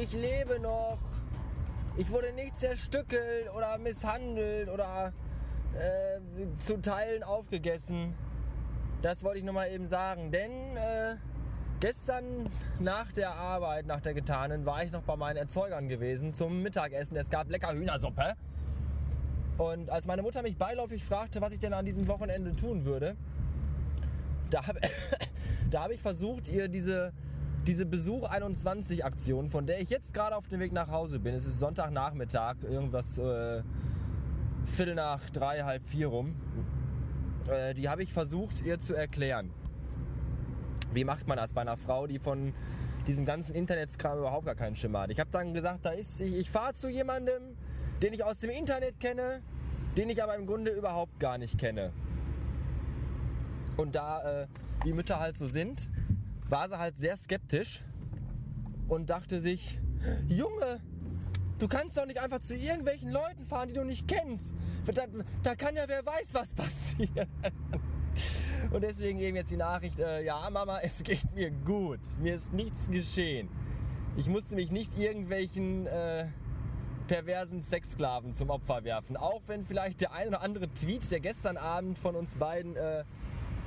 ich lebe noch. Ich wurde nicht zerstückelt oder misshandelt oder äh, zu Teilen aufgegessen. Das wollte ich nochmal eben sagen. Denn äh, gestern nach der Arbeit, nach der getanen, war ich noch bei meinen Erzeugern gewesen zum Mittagessen. Es gab lecker Hühnersuppe. Und als meine Mutter mich beiläufig fragte, was ich denn an diesem Wochenende tun würde, da habe hab ich versucht, ihr diese, diese Besuch 21 Aktion, von der ich jetzt gerade auf dem Weg nach Hause bin, es ist Sonntagnachmittag, irgendwas äh, Viertel nach drei, halb vier rum, äh, die habe ich versucht, ihr zu erklären. Wie macht man das bei einer Frau, die von diesem ganzen Internetskram überhaupt gar keinen Schimmer hat? Ich habe dann gesagt, da ist, ich, ich fahre zu jemandem, den ich aus dem Internet kenne, den ich aber im Grunde überhaupt gar nicht kenne. Und da äh, die Mütter halt so sind, war sie halt sehr skeptisch und dachte sich, Junge, du kannst doch nicht einfach zu irgendwelchen Leuten fahren, die du nicht kennst. Da, da kann ja wer weiß, was passiert. Und deswegen eben jetzt die Nachricht, äh, ja Mama, es geht mir gut. Mir ist nichts geschehen. Ich musste mich nicht irgendwelchen äh, perversen Sexsklaven zum Opfer werfen. Auch wenn vielleicht der ein oder andere Tweet, der gestern Abend von uns beiden äh,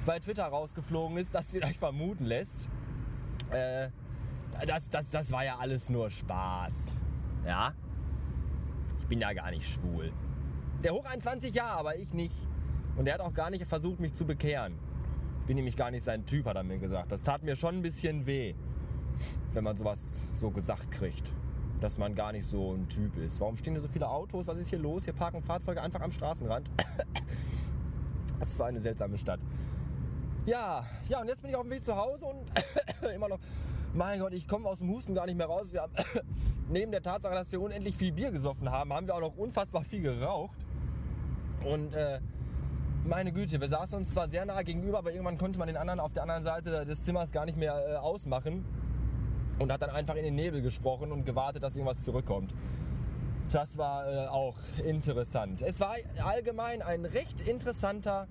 bei Twitter rausgeflogen ist, das vielleicht vermuten lässt. Äh, das, das, das war ja alles nur Spaß. Ja? Ich bin ja gar nicht schwul. Der hoch 21 ja, aber ich nicht. Und er hat auch gar nicht versucht, mich zu bekehren. Bin nämlich gar nicht sein Typ, hat er mir gesagt. Das tat mir schon ein bisschen weh, wenn man sowas so gesagt kriegt dass man gar nicht so ein Typ ist. Warum stehen hier so viele Autos? Was ist hier los? Hier parken Fahrzeuge einfach am Straßenrand. Was für eine seltsame Stadt. Ja, ja, und jetzt bin ich auf dem Weg zu Hause und immer noch, mein Gott, ich komme aus dem Husten gar nicht mehr raus. Wir haben, neben der Tatsache, dass wir unendlich viel Bier gesoffen haben, haben wir auch noch unfassbar viel geraucht. Und äh, meine Güte, wir saßen uns zwar sehr nah gegenüber, aber irgendwann konnte man den anderen auf der anderen Seite des Zimmers gar nicht mehr äh, ausmachen und hat dann einfach in den Nebel gesprochen und gewartet, dass irgendwas zurückkommt. Das war äh, auch interessant. Es war allgemein ein recht interessanter,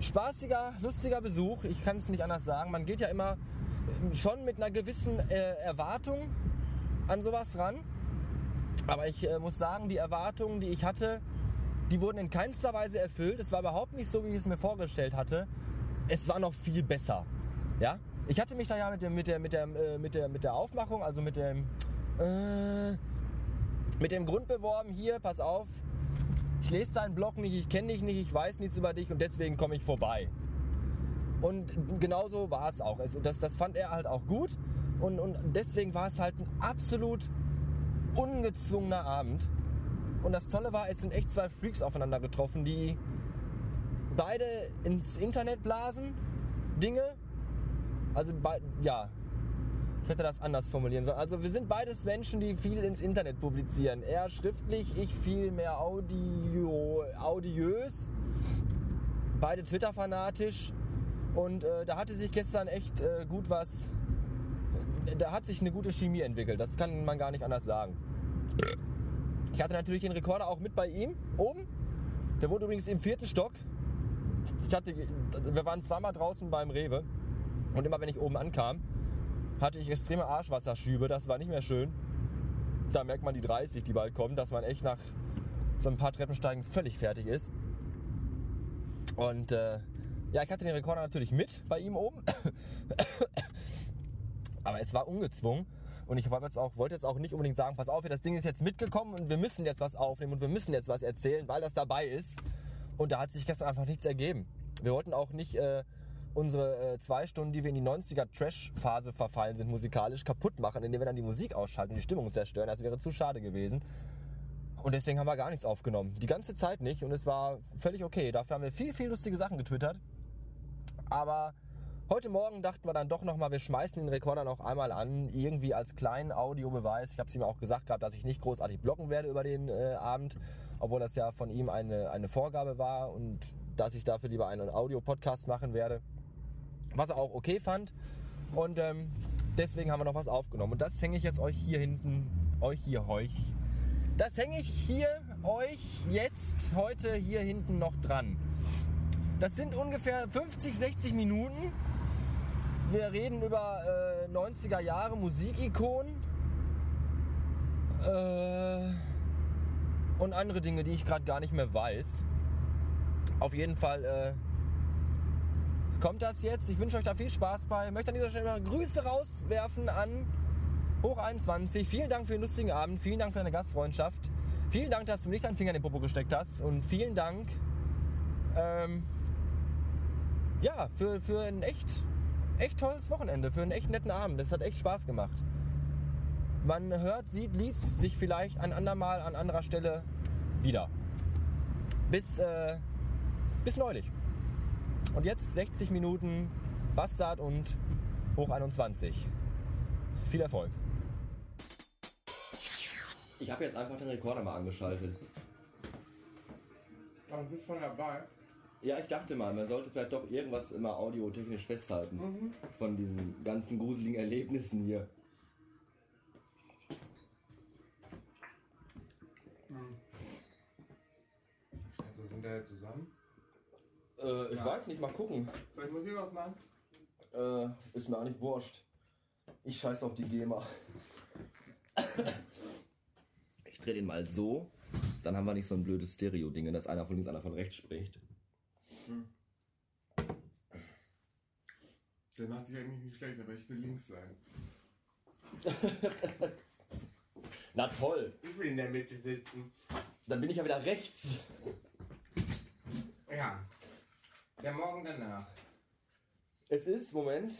spaßiger, lustiger Besuch. Ich kann es nicht anders sagen. Man geht ja immer schon mit einer gewissen äh, Erwartung an sowas ran. Aber ich äh, muss sagen, die Erwartungen, die ich hatte, die wurden in keinster Weise erfüllt. Es war überhaupt nicht so, wie ich es mir vorgestellt hatte. Es war noch viel besser. Ja? Ich hatte mich da ja mit der, mit der, mit der, äh, mit der, mit der Aufmachung, also mit dem, äh, mit dem Grund beworben, hier, pass auf, ich lese deinen Blog nicht, ich kenne dich nicht, ich weiß nichts über dich und deswegen komme ich vorbei. Und genauso war es auch. Das, das fand er halt auch gut und, und deswegen war es halt ein absolut ungezwungener Abend. Und das Tolle war, es sind echt zwei Freaks aufeinander getroffen, die beide ins Internet blasen, Dinge, also ja, hätte das anders formulieren sollen. Also wir sind beides Menschen, die viel ins Internet publizieren. Er schriftlich, ich viel mehr Audio, audiös. Beide Twitter-fanatisch. Und äh, da hatte sich gestern echt äh, gut was. Da hat sich eine gute Chemie entwickelt. Das kann man gar nicht anders sagen. Ich hatte natürlich den Rekorder auch mit bei ihm oben. Der wohnt übrigens im vierten Stock. Ich hatte, wir waren zweimal draußen beim Rewe. Und immer wenn ich oben ankam, hatte ich extreme Arschwasserschübe. Das war nicht mehr schön. Da merkt man die 30, die bald kommen, dass man echt nach so ein paar Treppensteigen völlig fertig ist. Und äh, ja, ich hatte den Rekorder natürlich mit bei ihm oben. Aber es war ungezwungen. Und ich wollte jetzt, auch, wollte jetzt auch nicht unbedingt sagen, pass auf, das Ding ist jetzt mitgekommen und wir müssen jetzt was aufnehmen und wir müssen jetzt was erzählen, weil das dabei ist. Und da hat sich gestern einfach nichts ergeben. Wir wollten auch nicht äh, unsere äh, zwei Stunden, die wir in die 90er Trash-Phase verfallen sind, musikalisch kaputt machen, indem wir dann die Musik ausschalten und die Stimmung zerstören. Das wäre zu schade gewesen. Und deswegen haben wir gar nichts aufgenommen. Die ganze Zeit nicht und es war völlig okay. Dafür haben wir viel, viel lustige Sachen getwittert. Aber heute Morgen dachten wir dann doch nochmal, wir schmeißen den Rekorder noch einmal an, irgendwie als kleinen Audiobeweis. Ich habe es ihm auch gesagt gehabt, dass ich nicht großartig blocken werde über den äh, Abend, obwohl das ja von ihm eine, eine Vorgabe war und dass ich dafür lieber einen Audio-Podcast machen werde was er auch okay fand. Und ähm, deswegen haben wir noch was aufgenommen. Und das hänge ich jetzt euch hier hinten, euch hier, euch. Das hänge ich hier euch jetzt heute hier hinten noch dran. Das sind ungefähr 50, 60 Minuten. Wir reden über äh, 90er Jahre Musikikonen. Äh, und andere Dinge, die ich gerade gar nicht mehr weiß. Auf jeden Fall äh, kommt das jetzt. Ich wünsche euch da viel Spaß bei. Ich möchte an dieser Stelle mal Grüße rauswerfen an Hoch 21. Vielen Dank für den lustigen Abend. Vielen Dank für deine Gastfreundschaft. Vielen Dank, dass du nicht deinen Finger in den Popo gesteckt hast. Und vielen Dank ähm, ja, für, für ein echt, echt tolles Wochenende, für einen echt netten Abend. Das hat echt Spaß gemacht. Man hört, sieht, liest sich vielleicht ein andermal an anderer Stelle wieder. Bis, äh, bis neulich. Und jetzt 60 Minuten Bastard und Hoch 21. Viel Erfolg. Ich habe jetzt einfach den Rekorder mal angeschaltet. Aber du bist schon dabei. Ja, ich dachte mal, man sollte vielleicht doch irgendwas immer audiotechnisch festhalten. Von diesen ganzen gruseligen Erlebnissen hier. Äh, ich weiß nicht, mal gucken. Soll ich Musik ausmachen? Äh, ist mir auch nicht wurscht. Ich scheiß auf die GEMA. ich drehe den mal so. Dann haben wir nicht so ein blödes Stereo-Ding, dass einer von links, einer von rechts spricht. Der macht sich eigentlich nicht schlecht, aber ich will links sein. Na toll, Ich will in der Mitte sitzen. dann bin ich ja wieder rechts. Ja. Der Morgen danach. Es ist, Moment,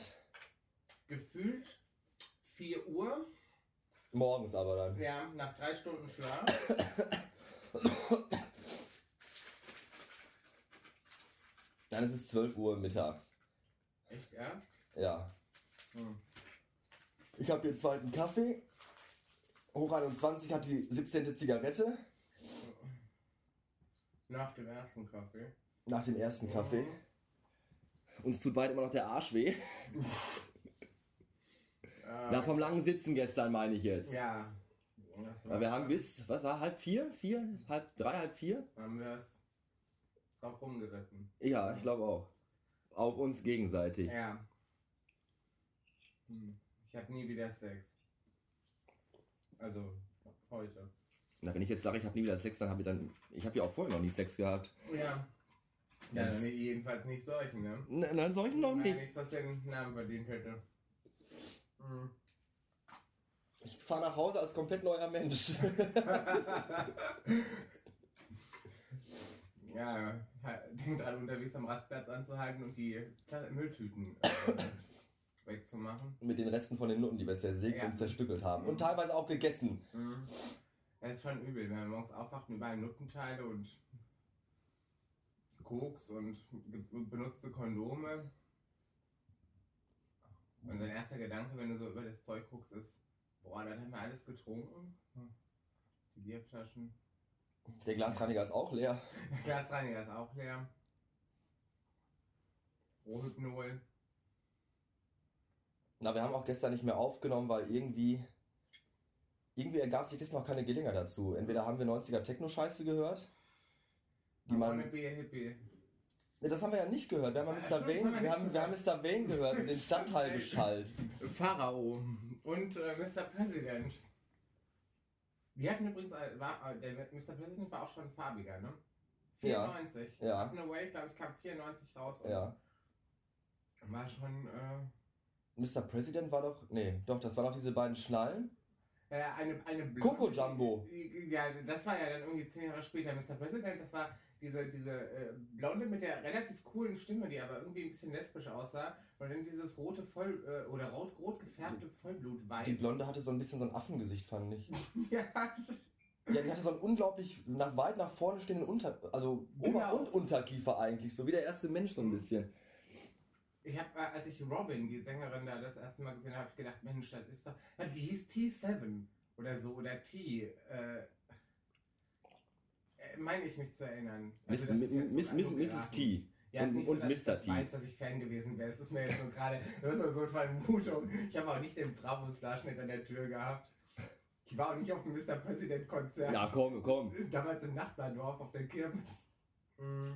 Gefühlt 4 Uhr. morgens aber dann. Ja, nach drei Stunden Schlaf. Dann ist es 12 Uhr mittags. Echt erst? Ja. Hm. Ich habe hier zweiten Kaffee. Hoch 21 hat die 17. Zigarette. Nach dem ersten Kaffee. Nach dem ersten Kaffee. Uns tut beide immer noch der Arsch weh. Na, vom langen Sitzen gestern meine ich jetzt. Ja. Weil wir haben bis, was war, halb vier? Vier? Halb drei, halb vier? haben wir es drauf rumgeritten. Ja, ich glaube auch. Auf uns gegenseitig. Ja. Hm. Ich habe nie wieder Sex. Also heute. Na, wenn ich jetzt sage, ich habe nie wieder Sex, dann habe ich dann. Ich habe ja auch vorher noch nie Sex gehabt. Ja. Ja, Das- dann jedenfalls nicht solchen, ne? Nein, nein solchen noch Nein, nicht. nichts, was den Namen verdient hätte. Hm. Ich fahre nach Hause als komplett neuer Mensch. Ja, denkt dran, unterwegs am Rastplatz anzuhalten und die Mülltüten äh, wegzumachen. Mit den Resten von den Nutten, die wir zersägt Ja. und zerstückelt haben. Und teilweise auch gegessen. Mhm. Das ist schon übel, wenn man morgens aufwacht und überall Nuttenteile und Koks und benutzte Kondome. Und dein erster Gedanke, wenn du so über das Zeug guckst, ist, boah, dann haben wir alles getrunken. Hm. Die Bierflaschen. Der Glasreiniger ist auch leer. Der Glasreiniger ist auch leer. Rohypnol. Na, wir haben auch gestern nicht mehr aufgenommen, weil irgendwie. Irgendwie ergab sich gestern noch keine Gelegenheit dazu. Entweder haben wir 90er Techno-Scheiße gehört. Die man. Hippie. Ne, das haben wir ja nicht gehört. Wir haben ja Ah, Mr. Wayne, wir haben, wir haben Mr. Wayne gehört und den Stadtteil geschallt. Pharao und äh, Mr. President. Die hatten übrigens, war, äh, der Mr. President war auch schon farbiger, ne? Ja. 94. Ja. Up and Away, glaube ich, kam 94 raus. und Ja. War schon äh, Mr. President war doch. Nee, doch, das waren doch diese beiden Schnallen. äh, eine, eine Coco Jumbo. Ja, das war ja dann irgendwie zehn Jahre später. Mr. President, das war diese, diese äh, Blonde mit der relativ coolen Stimme, die aber irgendwie ein bisschen lesbisch aussah. Und dann dieses rote Voll- äh, oder rot, rot gefärbte Die Vollblut-Weib. Blonde hatte so ein bisschen so ein Affengesicht, fand ich. Ja, Ja, die hatte so einen unglaublich nach weit nach vorne stehenden Unter, also Ober- Genau. und Unterkiefer eigentlich, so wie der erste Mensch so ein bisschen. Ich habe, als ich Robin, die Sängerin, da das erste Mal gesehen habe, gedacht, Mensch, das ist doch. Die hieß T7 oder so, oder T. Äh, äh, meine ich mich zu erinnern. Also, ist so Miss, Miss, Mrs. T. Ja, ist und nicht so, und dass ich Mr. das T. weiß, dass ich Fan gewesen wäre. Das ist mir jetzt so gerade, das ist so eine Vermutung. Ich habe auch nicht den Bravos-Darschnitt an der Tür gehabt. Ich war auch nicht auf dem Mr. President-Konzert. Ja, komm, komm. Damals im Nachbardorf auf der Kirmes. Mm.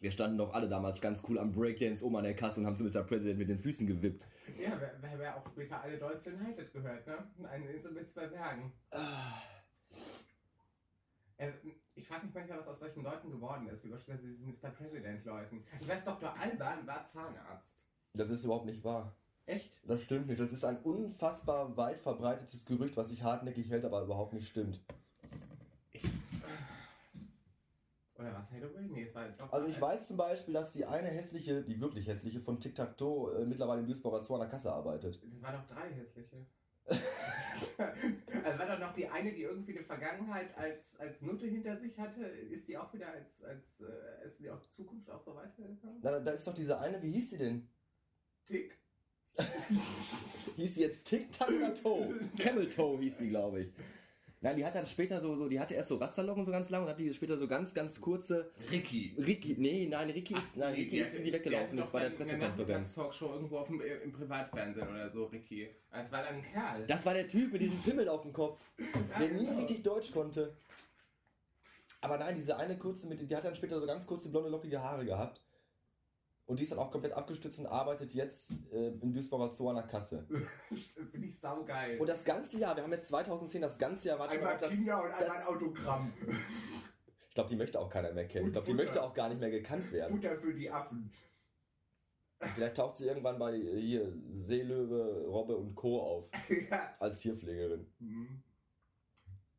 Wir standen doch alle damals ganz cool am Breakdance oben an der Kasse und haben zu Mr. President mit den Füßen gewippt. Ja, wer, wer, wer auch später alle Deutsche United gehört, ne? Eine Insel mit zwei Bergen. Äh, ich frage mich manchmal, was aus solchen Leuten geworden ist, wie beispielsweise diesen Mr. President-Leuten. Ich weiß, Dr. Alban war Zahnarzt. Das ist überhaupt nicht wahr. Echt? Das stimmt nicht. Das ist ein unfassbar weit verbreitetes Gerücht, was sich hartnäckig hält, aber überhaupt nicht stimmt. Oder was Hathaway? Nee, es war Dr. Also ich weiß zum Beispiel, dass die eine hässliche, die wirklich hässliche von Tic Tac Toe äh, mittlerweile im Duisburger Zoo an der Kasse arbeitet. Das waren doch drei hässliche. Also war doch noch die eine, die irgendwie eine Vergangenheit als, als Nutte hinter sich hatte. Ist die auch wieder als, als äh, ist die auch Zukunft auch so weitergegangen? Na, da ist doch diese eine, wie hieß sie denn? Tick. Hieß sie jetzt Tic Tac Toe? Camel Toe hieß sie, glaube ich. Nein, die hat dann später so, so, die hatte erst so Rasterlocken so ganz lang und hat die später so ganz, ganz kurze. Ricky. Ricky, nee, nein, Ricky ist, nein, Ricky ist die weggelaufen ist bei der Pressekonferenz. Talkshow irgendwo auf dem, äh, im Privatfernsehen oder so, Ricky. Es war dann ein Kerl. Das war der Typ mit diesem Pimmel auf dem Kopf, der nie genau. richtig Deutsch konnte. Aber nein, diese eine kurze, mit, die hat dann später so ganz kurze blonde, lockige Haare gehabt. Und die ist dann auch komplett abgestützt und arbeitet jetzt äh, im Duisburger Zoo an der Kasse. das finde ich saugeil. Und das ganze Jahr, wir haben jetzt 2010, das ganze Jahr war einmal das. Kinder und einmal ein Autogramm. Ich glaube, die möchte auch keiner mehr kennen. Ich glaube, die möchte auch gar nicht mehr gekannt werden. Futter für die Affen. Vielleicht taucht sie irgendwann bei äh, hier Seelöwe, Robbe und Co. auf. ja. Als Tierpflegerin. Mhm.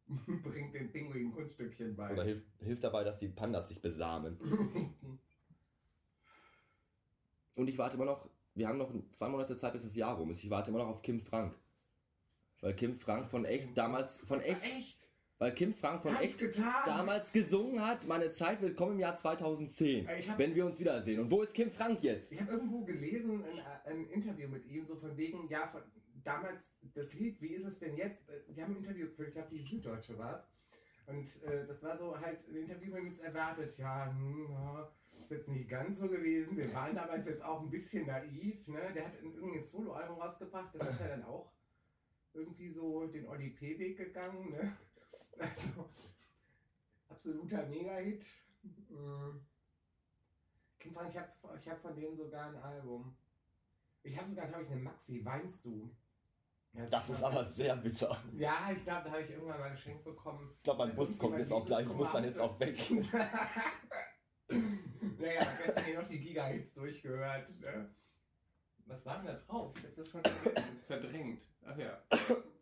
Bringt den Pinguin Kunststückchen bei. Oder hilft, hilft dabei, dass die Pandas sich besamen. Und ich warte immer noch, wir haben noch zwei Monate Zeit, bis das Jahr rum ist. Ich warte immer noch auf Kim Frank. Weil Kim Frank von echt damals, von echt, Echt? weil Kim Frank von Hat's echt getan? damals gesungen hat, meine Zeit wird kommen im Jahr 2010, Ich hab- wenn wir uns wiedersehen. Und wo ist Kim Frank jetzt? Ich habe irgendwo gelesen, ein, ein Interview mit ihm, so von wegen, ja, von, damals das Lied, wie ist es denn jetzt? Äh, Die haben ein Interview geführt, ich glaube, die Süddeutsche war es. Und äh, das war so halt ein Interview, wir haben jetzt erwartet, ja, hm, ja, ist jetzt nicht ganz so gewesen. Wir waren damals jetzt auch ein bisschen naiv, ne? Der hat ein- irgendwie ein Soloalbum rausgebracht, das ist ja dann auch irgendwie so den Oli P-Weg gegangen, ne? Also, absoluter Mega-Hit. Mm. Ich habe ich hab von denen sogar ein Album. Ich habe sogar, glaube ich, eine Maxi. Weinst du? Ja, Das ist aber sehr bitter. Ja, ich glaube, da habe ich irgendwann mal geschenkt bekommen. Ich glaube, mein Bus kommt jetzt auch gleich. Ich muss dann jetzt auch weg. naja, gestern hier noch die Giga-Hits durchgehört. Ne? Was war denn da drauf? Ich habe das schon verdrängt. Ach ja.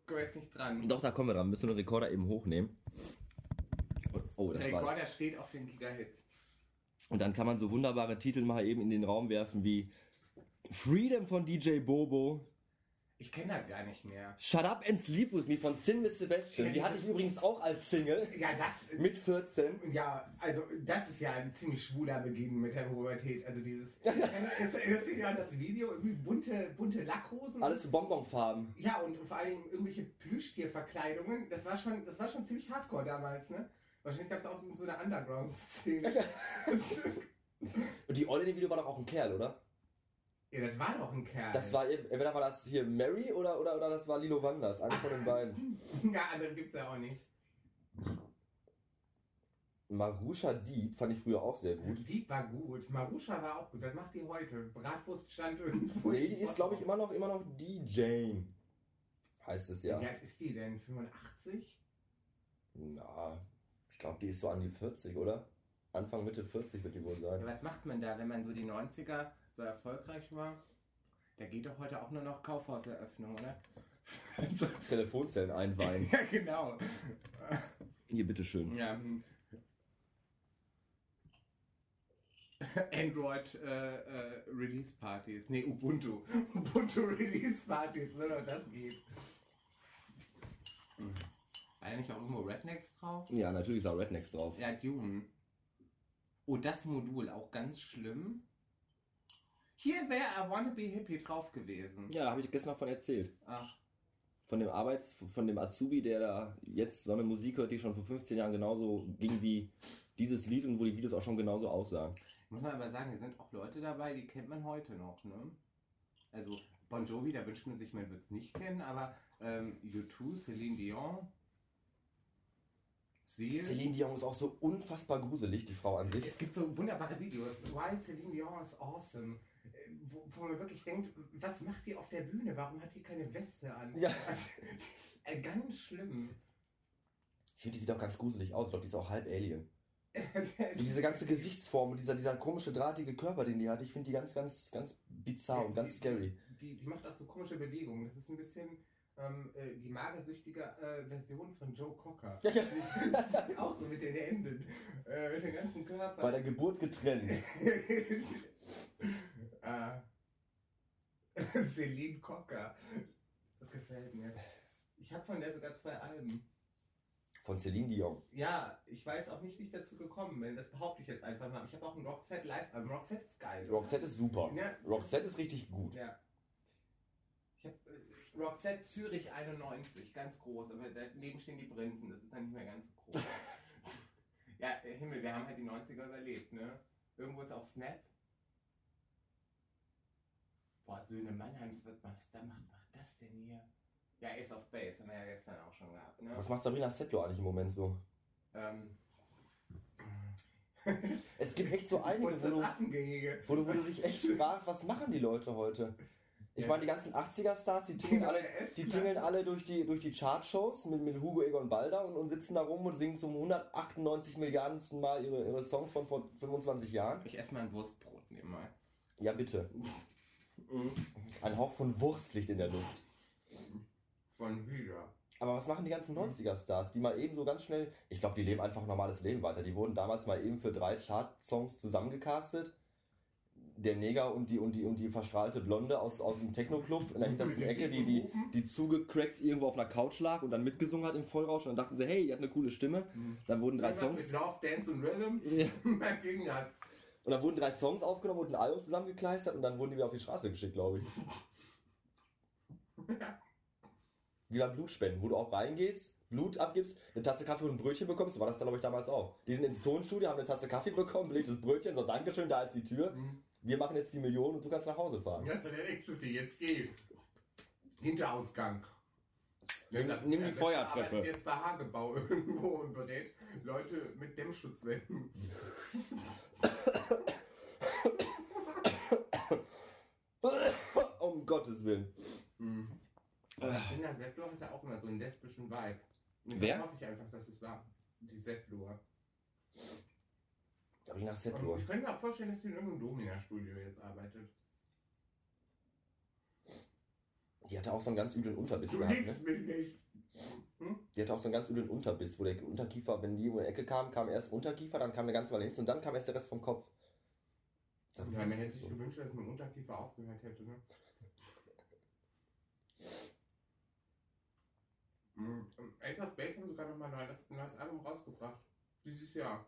Komm jetzt nicht dran. Doch, da kommen wir dran. Müssen wir den Rekorder eben hochnehmen. Oh, das Der war. Rekorder steht auf den Giga-Hits. Und dann kann man so wunderbare Titel mal eben in den Raum werfen wie Freedom von DJ Bobo, Ich kenne das gar nicht mehr. Shut Up and Sleep With Me von Sin Miss Sebastian. Die hatte ich übrigens auch als Single Ja, das. mit 14. Ja, also das ist ja ein ziemlich schwuler Beginn mit der Pubertät. Also dieses. das das sieht ja an das Video, irgendwie bunte, bunte Lackhosen. Alles Bonbonfarben. Ja, und vor allem irgendwelche Plüschtierverkleidungen. Das war schon, das war schon ziemlich hardcore damals, ne? Wahrscheinlich gab es auch so, so eine Underground-Szene. Und die Olle in dem Video war doch auch ein Kerl, oder? Ja, das war doch ein Kerl. Das war, entweder war das hier Mary oder, oder, oder das war Lilo Wanders. Einer von den beiden. Ja, andere gibt's ja auch nicht. Marusha Dieb fand ich früher auch sehr gut. Dieb war gut. Marusha war auch gut. Was macht die heute? Bratwurst stand irgendwo. Nee, die ist, glaube ich, immer noch, immer noch DJ. Heißt es ja. Wie alt ist die denn? 85? Na, ich glaube, die ist so an die 40, oder? Anfang, Mitte 40 wird die wohl Ja, sein. was macht man da, wenn man so die 90er so erfolgreich war? Da geht doch heute auch nur noch Kaufhauseröffnung, oder? Telefonzellen einweihen. ja, genau. Hier, bitteschön. Ja. hm. Android äh, äh, Release Partys. Nee, Ubuntu. Ubuntu Release Partys, nur noch das geht. Nicht auch irgendwo Rednecks drauf? Ja, natürlich ist auch Rednecks drauf. Ja, Dune. Oh, das Modul, auch ganz schlimm. Hier wäre I Wanna Be Hippie drauf gewesen. Ja, habe ich gestern noch von erzählt. Ach, Von dem Arbeits, von dem Azubi, der da jetzt so eine Musik hört, die schon vor 15 Jahren genauso ging wie dieses Lied und wo die Videos auch schon genauso aussahen. muss man aber sagen, hier sind auch Leute dabei, die kennt man heute noch, ne? Also Bon Jovi, da wünscht man sich, man wird es nicht kennen, aber ähm, U2, Celine Dion, sehe. Celine Dion ist auch so unfassbar gruselig, die Frau an sich. Es gibt so wunderbare Videos. Why Celine Dion is awesome. Wo, wo man wirklich denkt, was macht die auf der Bühne? Warum hat die keine Weste an? Ja. Also, das ist äh, ganz schlimm. Ich finde, die sieht auch ganz gruselig aus. Ich glaube, die ist auch halb Alien. So diese ganze Gesichtsform und dieser, dieser komische, drahtige Körper, den die hat, ich finde die ganz, ganz, ganz bizarr und ganz scary. Die, die macht auch so komische Bewegungen. Das ist ein bisschen ähm, äh, die magersüchtige äh, Version von Joe Cocker. Ja, ja. auch so mit den Händen, äh, mit dem ganzen Körper. Bei der Geburt getrennt. Äh, Celine Cocker. Das gefällt mir. Ich habe von der sogar zwei Alben. Von Celine Dion. Ja, ich weiß auch nicht, wie ich dazu gekommen bin. Das behaupte ich jetzt einfach mal. Ich habe auch ein Roxette Live-Album. Roxette ist geil. Roxette ist super. Ja. Roxette ist richtig gut. Ja. Ich habe äh, Roxette Zürich 91, ganz groß, aber daneben stehen die Prinzen, das ist dann nicht mehr ganz so groß. ja, Himmel, wir haben halt die 90er überlebt, ne? Irgendwo ist auch Snap. Boah, Söhne Mannheims, was was da macht, macht das denn hier? Ja, Ace of Base, haben wir ja gestern auch schon gehabt, ne? Was macht Sabrina Settler eigentlich im Moment so? Ähm, Es gibt echt so einige, wo du, wo, du, wo du dich echt fragst, was machen die Leute heute? Ich Ja. meine, die ganzen 80er-Stars, die tingeln alle, die tingeln alle durch die, durch die Chartshows mit, mit Hugo Egon Balder und, und sitzen da rum und singen zum 198 Milliardensten Mal ihre, ihre Songs von vor 25 Jahren. Ich esse mal ein Wurstbrot nebenmal. Ja, bitte. Mhm. Ein Hauch von Wurst liegt in der Luft. Von wieder. Aber was machen die ganzen 90er-Stars, die mal eben so ganz schnell, ich glaube, die leben einfach ein normales Leben weiter. Die wurden damals mal eben für drei Chart-Songs zusammengecastet. Der Neger und die, und die, und die verstrahlte Blonde aus, aus dem Techno-Club in der hintersten Ecke, die, die, die zugecrackt irgendwo auf einer Couch lag und dann mitgesungen hat im Vollrausch. Und dann dachten sie, hey, die hat eine coole Stimme. Dann wurden drei Songs, Mit Love, Dance und Rhythm Ja. beim und dann wurden drei Songs aufgenommen und ein Album zusammengekleistert und dann wurden die wieder auf die Straße geschickt, glaube ich. Wie bei Blutspenden, wo du auch reingehst, Blut abgibst, eine Tasse Kaffee und ein Brötchen bekommst, so war das dann, glaube ich, damals auch. Die sind ins Tonstudio, haben eine Tasse Kaffee bekommen, belegtes Brötchen, so Dankeschön, da ist die Tür. Wir machen jetzt die Million und du kannst nach Hause fahren. Das ist der Ecstasy, jetzt geh. Hinterausgang. Nimm- Deshalb- nimm die Feuertreppe. jetzt bei Hagebau irgendwo und berät Leute mit Dämmschutzwänden. um Gottes Willen. Aber Kinder Settler hatte auch immer so einen lesbischen Vibe. Und Wer? Hoffe ich einfach, dass es war. Die Settler. Sabrina Und Settler. ich könnte mir auch vorstellen, dass sie in irgendeinem Domina-Studio jetzt arbeitet. Die hatte auch so einen ganz üblen Unterbiss Du gehabt, ne? mich nicht. Die hatte auch so einen ganz üblen Unterbiss, wo der Unterkiefer, wenn die um die Ecke kam, kam erst Unterkiefer, dann kam eine ganze Weile nichts und dann kam erst der Rest vom Kopf. Ja, man hätte sich so. gewünscht, dass mein Unterkiefer aufgehört hätte, ne? Mhm. Ace of Base haben sogar nochmal ein neues, neues Album rausgebracht. Dieses Jahr.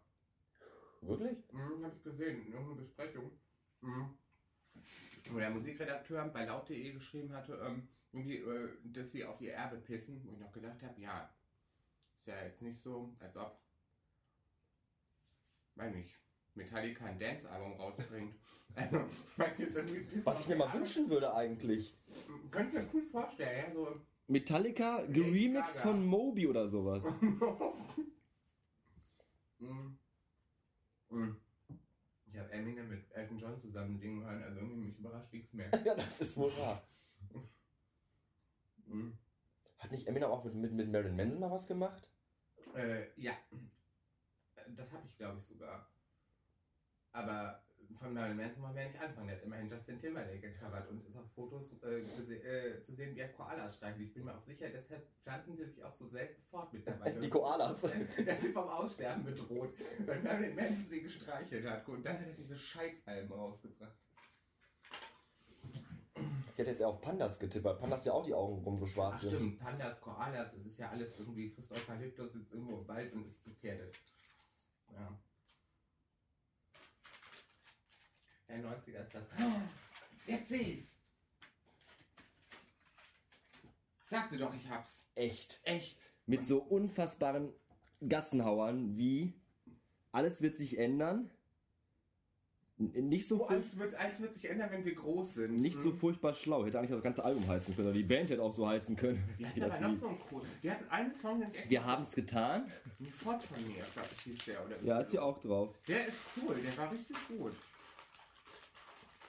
Wirklich? Mhm, habe ich gesehen, in irgendeiner Besprechung. Mhm. Wo der Musikredakteur bei laut.de geschrieben hatte, ähm, irgendwie, äh, dass sie auf ihr Erbe pissen. Wo ich noch gedacht habe, ja, ist ja jetzt nicht so, als ob, weiß nicht, Metallica ein Dance-Album rausbringt. also, Was ich mir mal wünschen würde eigentlich. Könnte ich mir cool vorstellen, ja, so. Metallica geremixed geremixed von Moby oder sowas. Mhm. Mhm. Ich habe Eminem mit Elton John zusammen singen hören, also irgendwie mich überrascht nichts mehr. ja, das ist wohl wahr. Mhm. Hat nicht Eminem auch mit, mit, mit Marilyn Manson mal was gemacht? Äh, ja. Das habe ich, glaube ich, sogar. Aber von Marilyn Manson wollen wir ja nicht anfangen. Der hat immerhin Justin Timberlake gecovert und ist auf Fotos äh, gese- äh, zu sehen, wie er Koalas streichelt. Ich bin mir auch sicher, deshalb pflanzen sie sich auch so selten fort mittlerweile. Die Koalas. Er ist vom Aussterben bedroht, weil Marilyn Manson sie gestreichelt hat. Und dann hat er diese Scheißalben rausgebracht. Ich hätte jetzt eher auf Pandas getippt, Pandas ja auch die Augen rum so Ach schwarz sind. stimmt, Pandas, Koalas, es ist ja alles irgendwie, frisst Eukalyptus, sitzt irgendwo im Wald und ist gefährdet. Ja. Der 90er ist das. Oh, jetzt seh's! Sagte doch, ich hab's. Echt. Echt. Mit so unfassbaren Gassenhauern wie alles wird sich ändern. Nicht so, Oh, alles, wird, alles wird sich ändern, wenn wir groß sind. nicht so Hm. furchtbar schlau. Hätte eigentlich auch das ganze Album heißen können. Oder die Band hätte auch so heißen können. Wir hatten aber noch so einen cool. Wir hatten einen Song, den ich echt. Wir haben es getan. Ein Fort von mir, glaube ich, hieß der. Oder Ja, ist hier auch drauf. Der ist cool, der war richtig gut.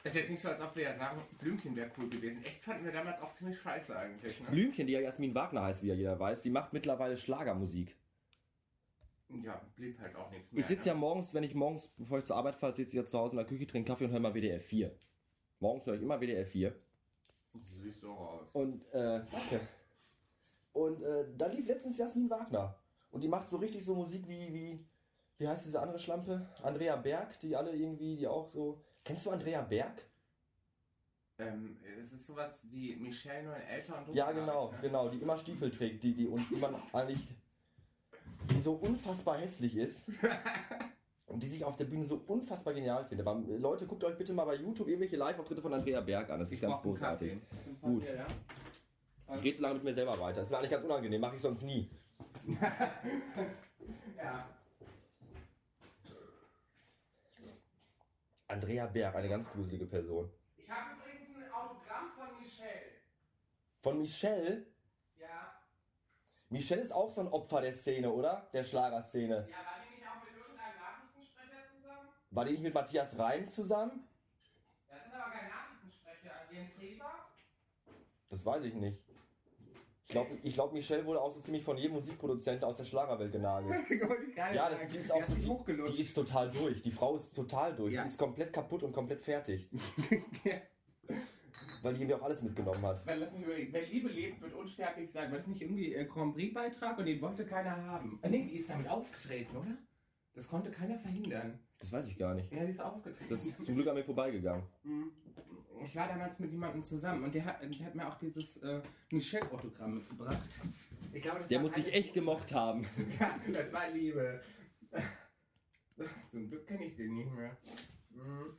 Es ist jetzt nicht so, als ob wir ja sagen, Blümchen wäre cool gewesen. Echt fanden wir damals auch ziemlich scheiße eigentlich. Ne? Blümchen, die ja Jasmin Wagner heißt, wie ja jeder weiß, die macht mittlerweile Schlagermusik. Ja, blieb halt auch nichts mehr. Ich sitze ja morgens, wenn ich morgens, bevor ich zur Arbeit fahre, sitze ich ja zu Hause in der Küche, trinke Kaffee und höre mal WDR 4. Morgens höre ich immer WDR 4. ne? Siehst so aus. Und, äh, danke. Und äh, da lief letztens Jasmin Wagner. Und die macht so richtig so Musik wie, wie, wie heißt diese andere Schlampe? Andrea Berg, die alle irgendwie, die auch so. Kennst du Andrea Berg? Ähm, es ist sowas wie Michelle nur in älter und Ja, genau, ne? genau, die immer Stiefel trägt, die, die, und die man eigentlich, die so unfassbar hässlich ist. Und die sich auf der Bühne so unfassbar genial findet. Aber, äh, Leute, guckt euch bitte mal bei YouTube irgendwelche Live-Auftritte von Andrea Berg an. Das ist Ich ganz großartig. Gut. Ja? Ich rede so lange mit mir selber weiter. Das wäre eigentlich ganz unangenehm, mache ich sonst nie. Ja. Andrea Berg, eine ganz gruselige Person. Ich habe übrigens ein Autogramm von Michelle. Von Michelle. Ja. Michelle ist auch so ein Opfer der Szene, oder? Der Schlagerszene. Ja, war die nicht auch mit irgendeinem Nachrichtensprecher zusammen? War die nicht mit Matthias Reim zusammen? Das ist aber kein Nachrichtensprecher. Jens Heber? Das weiß ich nicht. Ich glaube, ich glaub, Michelle wurde auch so ziemlich von jedem Musikproduzenten aus der Schlagerwelt genagelt. Ja, das, die ist auch die, die ist total durch. Die Frau ist total durch. Ja. Die ist komplett kaputt und komplett fertig. Weil die irgendwie auch alles mitgenommen hat. Weil, lass mich überlegen. Wer Liebe lebt, wird unsterblich sein. War das nicht irgendwie äh, Grand Prix-Beitrag und den wollte keiner haben? Äh, nee, die ist damit aufgetreten, oder? Das konnte keiner verhindern. Das weiß ich gar nicht. Ja, die ist aufgetreten. Das ist zum Glück an mir vorbeigegangen. Ich war damals mit jemandem zusammen und der hat, der hat mir auch dieses äh, Michelle-Autogramm mitgebracht. Ich glaube, das Der muss dich echt gemocht haben. Ja, das war Liebe. Zum Glück kenne ich den nicht mehr. Mhm.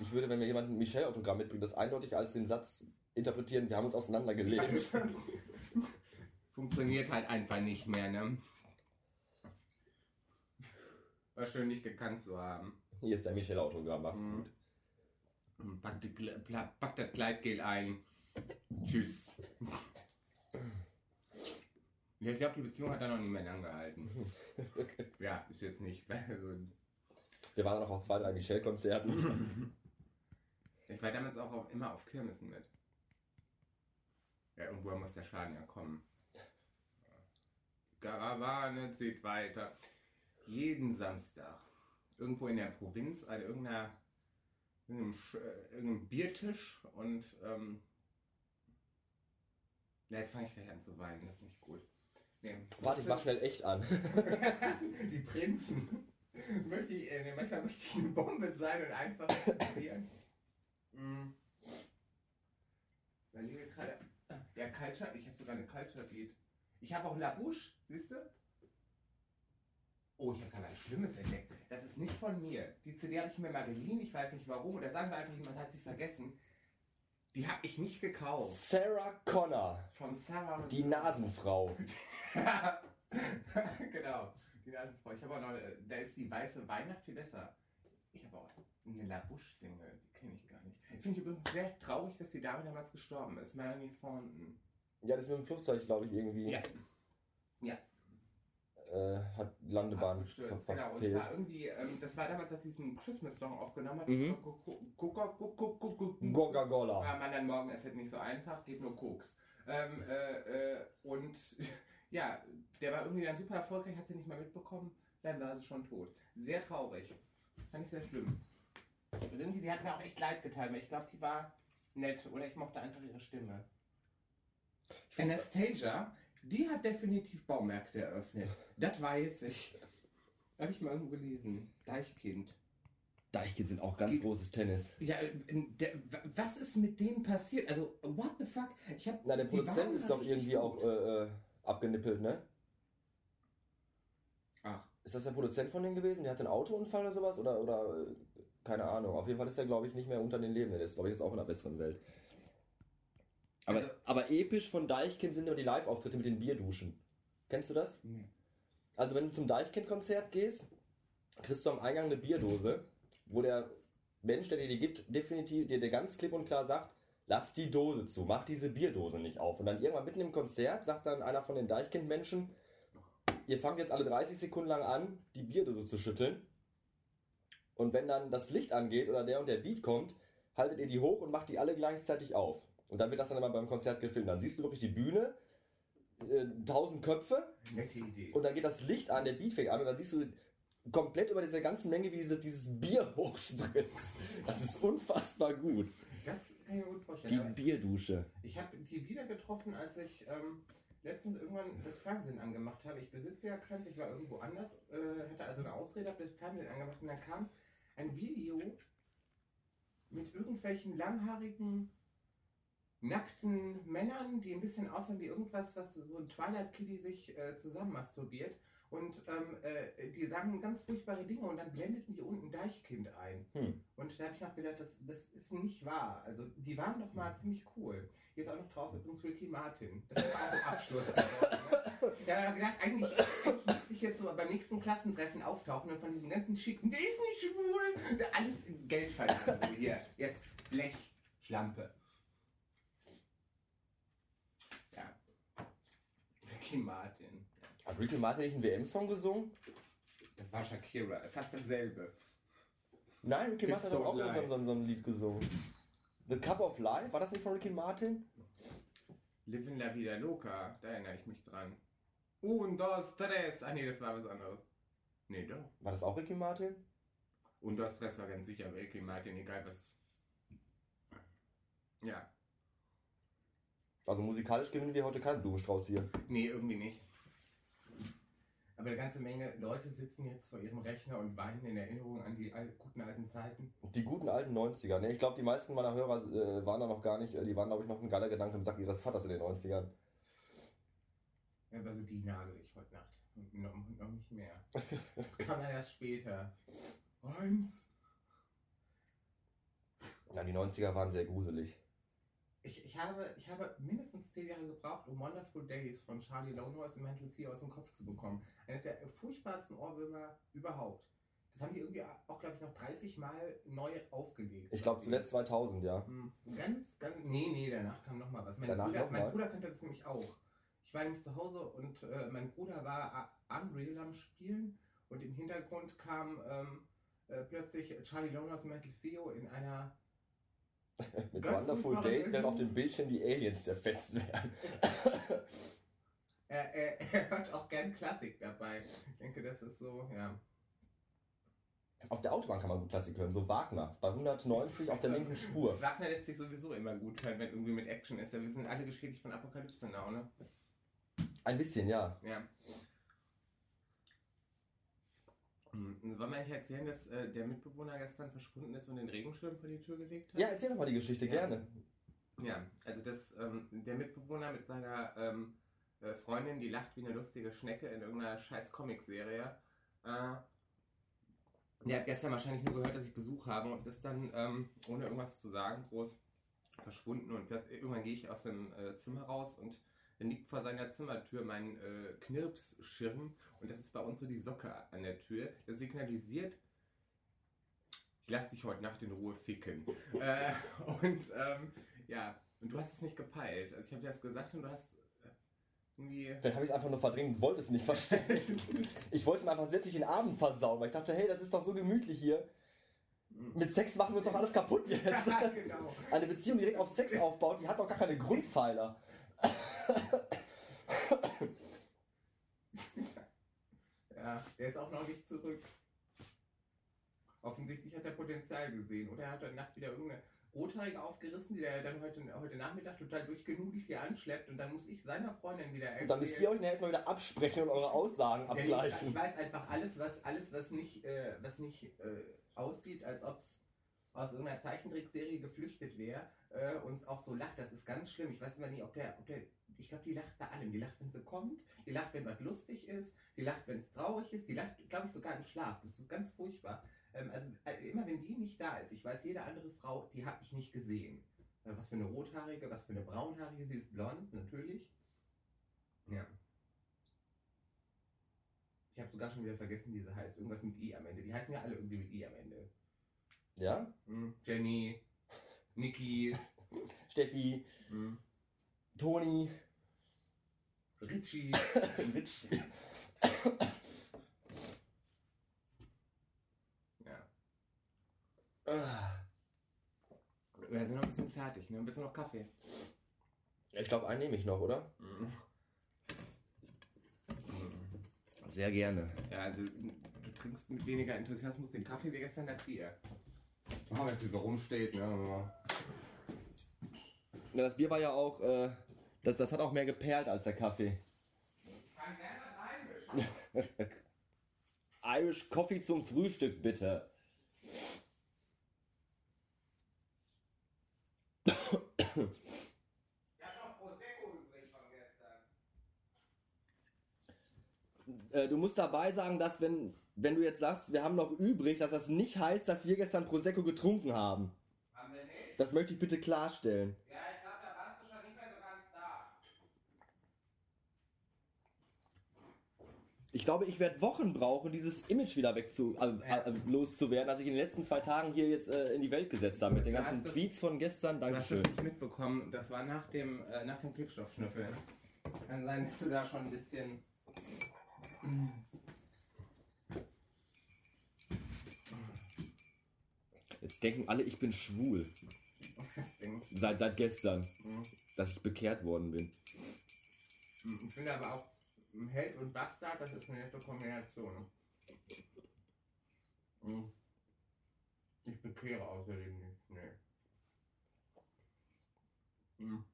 Ich würde, wenn mir jemand ein Michelle-Autogramm mitbringt, das eindeutig als den Satz interpretieren, wir haben uns auseinandergelebt. Funktioniert halt einfach nicht mehr, ne? War schön, dich gekannt zu haben. Hier ist dein Michelle-Autogramm, mach's Mhm. gut. Pack, pack das Kleidgel ein. Tschüss. Ja, ich glaube, die Beziehung hat dann noch nicht mehr lang gehalten. Ja, ist jetzt nicht. Also, Wir waren auch auf zwei, drei Michelle-Konzerten. ich war damals auch auf, immer auf Kirmessen mit. Ja, irgendwoher muss der Schaden ja kommen. Karawane zieht weiter. Jeden Samstag. Irgendwo in der Provinz, an irgendeiner, irgendeinem, äh, irgendeinem Biertisch und ähm, ja, jetzt fange ich gleich an zu weinen, das ist nicht gut. Nee, Warte, ich mach schnell echt an. Die Prinzen. Möchte ich, äh, manchmal möchte ich eine Bombe sein und einfach explodieren. mm. Weil hier gerade. Ja, Culture, ich habe sogar eine Culture-Beat. Ich habe auch La Bouche, siehst du? Oh, ich habe gerade was Schlimmes entdeckt. Das ist nicht von mir. Die CD habe ich mir mal geliehen, ich weiß nicht warum. Oder sagen wir einfach, jemand hat sie vergessen. Die habe ich nicht gekauft. Sarah Connor, Vom Sarah. die Nasenfrau. genau, die Nasenfrau. Ich habe auch noch, äh, da ist die weiße Weihnacht viel besser. Ich habe auch eine La Bouche-Single, die kenne ich gar nicht. Finde ich übrigens sehr traurig, dass die Dame damals gestorben ist, Melanie Thornton. Ja, das ist mit dem Flugzeug, glaube ich, irgendwie. Ja, Äh, hat Landebahn ver abgestürzt, ver genau. Und zwar irgendwie, ähm, das war damals, dass sie diesen Christmas-Song aufgenommen hat. Mhm. Guck, guck, guck, guck, guck, guck, guck, guck. Gogagola. Am anderen Morgen ist es nicht so einfach, geht nur Koks. Ähm, äh, äh, und ja, der war irgendwie dann super erfolgreich, hat sie nicht mal mitbekommen, dann war sie schon tot. Sehr traurig. Fand ich sehr schlimm. Also irgendwie, die hat mir auch echt leid getan, weil ich glaube, die war nett oder ich mochte einfach ihre Stimme. Anastasia, die hat definitiv Baumärkte eröffnet. Das weiß ich. Habe ich mal irgendwo gelesen. Deichkind. Deichkind sind auch ganz Geht- großes Tennis. Ja, der, was ist mit denen passiert? Also, what the fuck? Ich hab, Na, der Produzent ist doch irgendwie auch gut. äh, äh, abgenippelt, ne? Ach, Ist das der Produzent von denen gewesen? Der hat einen Autounfall oder sowas? Oder, oder äh, keine Ahnung. Auf jeden Fall ist er, glaube ich, nicht mehr unter den Lebenden. Der ist, glaube ich, jetzt auch in einer besseren Welt. Aber, Also- aber episch von Deichkind sind immer die Live-Auftritte mit den Bierduschen. Kennst du das? nee. Also wenn du zum Deichkind-Konzert gehst, kriegst du am Eingang eine Bierdose, wo der Mensch, der dir die gibt, definitiv dir, dir ganz klipp und klar sagt, lass die Dose zu, mach diese Bierdose nicht auf. Und dann irgendwann mitten im Konzert sagt dann einer von den Deichkind-Menschen, ihr fangt jetzt alle 30 Sekunden lang an, die Bierdose zu schütteln. Und wenn dann das Licht angeht oder der und der Beat kommt, haltet ihr die hoch und macht die alle gleichzeitig auf. Und dann wird das dann immer beim Konzert gefilmt. Dann siehst du wirklich die Bühne, äh, tausend Köpfe Nette Idee. und dann geht das Licht an, der Beat fängt an und dann siehst du komplett über diese ganzen Menge, wie diese, dieses Bier hochspritzt. Das ist unfassbar gut. Das kann ich mir gut Die vorstellen. Aber Bierdusche. Ich habe die wieder getroffen, als ich ähm, letztens irgendwann das Fernsehen angemacht habe. Ich besitze ja keins, ich war irgendwo anders, äh, hatte also eine Ausrede, habe das Fernsehen angemacht und dann kam ein Video mit irgendwelchen langhaarigen, nackten Männern, die ein bisschen aussehen wie irgendwas, was so ein Twilight Kitty sich äh, zusammen masturbiert. Und ähm, äh, die sagen ganz furchtbare Dinge und dann blendeten die unten Deichkind ein. Hm. Und da habe ich noch gedacht, das, das ist nicht wahr. Also die waren doch mal ziemlich cool. Hier ist auch noch drauf übrigens Ricky Martin. Das ist auch ein Absturz. geworden, ne? Da habe ich gedacht, eigentlich, eigentlich müsste ich jetzt so beim nächsten Klassentreffen auftauchen und von diesen ganzen Schicksen, der ist nicht schwul. Alles Geld verdienen. Hier, jetzt Blech, Schlampe. Ja. Ricky Martin. Hat Ricky Martin nicht einen WM-Song gesungen? Das war Shakira. Fast dasselbe. Nein, Ricky Hips Martin hat auch so, so, so ein Lied gesungen. The Cup of Life, war das nicht von Ricky Martin? Livin la vida loca, da erinnere ich mich dran. Un, dos, tres. Ah nee, das war was anderes. Nee, doch. War das auch Ricky Martin? Un, dos, tres war ganz sicher Ricky Martin, egal was. Ja. Also musikalisch gewinnen wir heute keinen Blumenstrauß hier. Nee, irgendwie nicht. Aber eine ganze Menge Leute sitzen jetzt vor ihrem Rechner und weinen in Erinnerung an die al guten alten Zeiten. Die guten alten 90er. Ne? Ich glaube, die meisten meiner Hörer äh, waren da noch gar nicht, äh, die waren, glaube ich, noch ein geiler Gedanke im Sack ihres Vaters in den 90ern. Aber so die nagel ich heute Nacht. Und noch, noch nicht mehr. Kam dann erst später. Eins. Ja, die 90er waren sehr gruselig. Ich, ich, habe, ich habe mindestens zehn Jahre gebraucht, um Wonderful Days von Charlie Lonehouse im Mental Theory aus dem Kopf zu bekommen. Eines der furchtbarsten Ohrwürmer überhaupt. Das haben die irgendwie auch, glaube ich, noch 30 Mal neu aufgelegt. Ich glaube zuletzt 2000, ja. Hm, Ganz, ganz. Nee, nee, danach kam noch mal was. Mein, Danach Bruder, mein? Bruder kannte das nämlich auch. Ich war nämlich zu Hause und äh, mein Bruder war äh, Unreal am Spielen und im Hintergrund kam ähm, äh, plötzlich Charlie Lonehouse Mental Theo in einer Mit Ganz Wonderful Days werden auf dem Bildschirm die Aliens zerfetzt werden. Er, er, er hört auch gern Klassik dabei. Ich denke, das ist so, ja. Auf der Autobahn kann man gut Klassik hören, so Wagner, bei 190 auf der linken Spur. Wagner lässt sich sowieso immer gut hören, wenn irgendwie mit Action ist. Wir sind alle geschädigt von Apokalypse Now, ne? Ein bisschen, ja. Ja. Hm, Wollen wir eigentlich erzählen, dass äh, der Mitbewohner gestern verschwunden ist und den Regenschirm vor die Tür gelegt hat? Ja, erzähl doch mal die Geschichte, Ja. gerne. Ja, also das, ähm, der Mitbewohner mit seiner ähm, äh, Freundin, die lacht wie eine lustige Schnecke in irgendeiner scheiß Comicserie. Äh, der hat gestern wahrscheinlich nur gehört, dass ich Besuch habe und ist dann, ähm, ohne irgendwas zu sagen, groß verschwunden. Und irgendwann gehe ich aus dem äh, Zimmer raus und dann liegt vor seiner Zimmertür mein äh, Knirpsschirm und das ist bei uns so die Socke an der Tür. Das signalisiert, ich lass dich heute Nacht in Ruhe ficken. äh, und ähm, ja, und du hast es nicht gepeilt. Also ich habe dir das gesagt und du hast äh, irgendwie. Vielleicht habe ich es einfach nur verdrängt und wollte es nicht verstehen. Ich wollte mir einfach selbst den Abend versauen, weil ich dachte, hey, das ist doch so gemütlich hier. Mit Sex machen wir uns doch alles kaputt jetzt. ja, genau. Eine Beziehung, die direkt auf Sex aufbaut, die hat doch gar keine Grundpfeiler. Ja, der ist auch noch nicht zurück. Offensichtlich hat er Potenzial gesehen. Oder er hat heute Nacht wieder irgendeine Rothaarige aufgerissen, die er dann heute, heute Nachmittag total durchgenudelt hier anschleppt. Und dann muss ich seiner Freundin wieder erzählen. Und dann müsst ihr euch nachher erstmal wieder absprechen und eure Aussagen Ja, nee, ich, ich abgleichen. weiß einfach alles, was alles, was nicht, äh, was nicht äh, aussieht, als ob es aus irgendeiner Zeichentrickserie geflüchtet wäre äh, und auch so lacht, das ist ganz schlimm. Ich weiß immer nicht, ob der, ob der, ich glaube, die lacht bei allem. Die lacht, wenn sie kommt, die lacht, wenn was lustig ist, die lacht, wenn es traurig ist, die lacht, glaube ich, sogar im Schlaf. Das ist ganz furchtbar. Ähm, also äh, immer wenn die nicht da ist, ich weiß, jede andere Frau, die habe ich nicht gesehen. Äh, was für eine rothaarige, was für eine braunhaarige, sie ist blond, natürlich. Ja. schon wieder vergessen, wie sie heißt. Irgendwas mit I am Ende. Die heißen ja alle irgendwie mit I am Ende. Ja? Hm? Jenny, Niki, Steffi, hm? Toni, Richie. Richie. Ja. Ah. Wir sind noch ein bisschen fertig, ne? Willst du noch Kaffee? Ich glaube, einen nehme ich noch, oder? Mhm. Sehr gerne. Ja, also du trinkst mit weniger Enthusiasmus den Kaffee wie gestern das Bier. Oh, wenn sie so rumsteht, ne? Ja, das Bier war ja auch, äh, das, das hat auch mehr geperlt als der Kaffee. Kann gerne reinmischen. Irish Coffee zum Frühstück, bitte. Ich hab noch Prosecco übrig von gestern. Äh, du musst dabei sagen, dass wenn, wenn du jetzt sagst, wir haben noch übrig, dass das nicht heißt, dass wir gestern Prosecco getrunken haben. Haben wir nicht? Das möchte ich bitte klarstellen. Ja, ich glaube, da warst du schon nicht mehr so ganz da. Ich glaube, ich werde Wochen brauchen, dieses Image wieder wegzu, äh, äh, loszuwerden, das ich in den letzten zwei Tagen hier jetzt äh, in die Welt gesetzt habe. Mit den Du ganzen das- Tweets von gestern. Du hast das Dankeschön. nicht mitbekommen. Das war nach dem, äh, nach dem Klebstoffschnüffeln. Kann sein, dass du da schon ein bisschen. Jetzt denken alle, ich bin schwul. Seit, seit gestern, Mhm. dass ich bekehrt worden bin. Ich finde aber auch Held und Bastard, das ist eine nette Kombination. Mhm. Ich bekehre außerdem nicht. Nee. Mhm.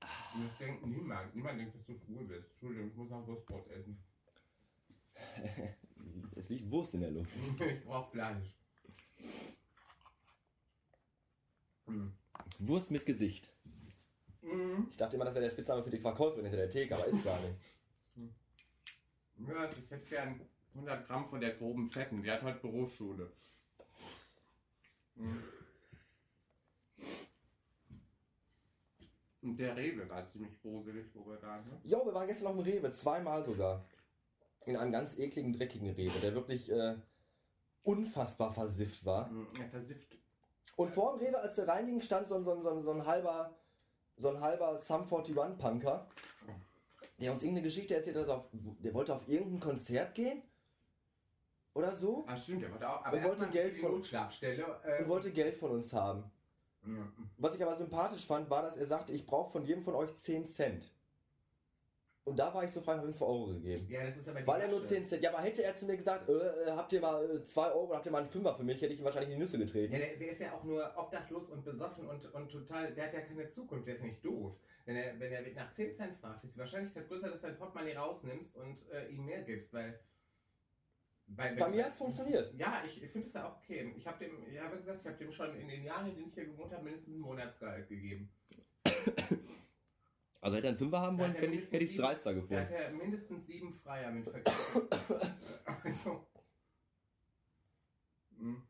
Das denkt niemand. Niemand denkt, dass du schwul bist. Entschuldigung, ich muss noch Wurstbrot essen. Es liegt Wurst in der Luft. Ich brauche Fleisch. Mhm. Wurst mit Gesicht. Mhm. Ich dachte immer, das wäre der Spitzname für die Verkäuferin hinter der Theke, aber ist gar nicht. Ja, also ich hätte gern 100 Gramm von der groben Fetten. Die hat heute Berufsschule. Mhm. Und der Rewe war ziemlich gruselig, wo wir da ne? Jo, wir waren gestern noch im Rewe, zweimal sogar. In einem ganz ekligen, dreckigen Rewe, der wirklich äh, unfassbar versifft war. Mhm, Er versifft. Und vor dem Rewe, als wir reingingen, stand so, ein- so, ein- so, ein- so ein halber, so ein halber Sum 41 Punker, der uns irgendeine Geschichte erzählt hat, dass er auf, der wollte auf irgendein Konzert gehen. Oder so. Ah, stimmt, der wollte auch. Und Aber wollte erstmal Geld von- Notschlafstelle. Äh, Und wollte Geld von uns haben. Mhm. Was ich aber sympathisch fand, war, dass er sagte, ich brauche von jedem von euch 10 Cent. Und da war ich so frei, habe ihm 2 Euro gegeben. Ja, das ist aber die Weil er nur Masche. 10 Cent. Ja, aber hätte er zu mir gesagt, äh, äh, habt ihr mal 2 Euro, habt ihr mal einen Fünfer für mich, hätte ich ihm wahrscheinlich in die Nüsse getreten. Ja, der, der ist ja auch nur obdachlos und besoffen und, und total, der hat ja keine Zukunft, der ist nicht doof. Wenn er, wenn er nach 10 Cent fragt, ist die Wahrscheinlichkeit größer, dass du dein Portemonnaie rausnimmst und äh, ihm mehr gibst, weil... weil Bei mir hat es funktioniert. Ja, ich finde es ja auch okay. Ich habe dem, ich habe gesagt, ich habe dem schon in den Jahren, in denen ich hier gewohnt habe, mindestens einen Monatsgehalt gegeben. Also hätte er einen Fünfer haben wollen, er hätte ich es dreister sieben- Da gefunden. hat er mindestens sieben Freier mit also. Hm.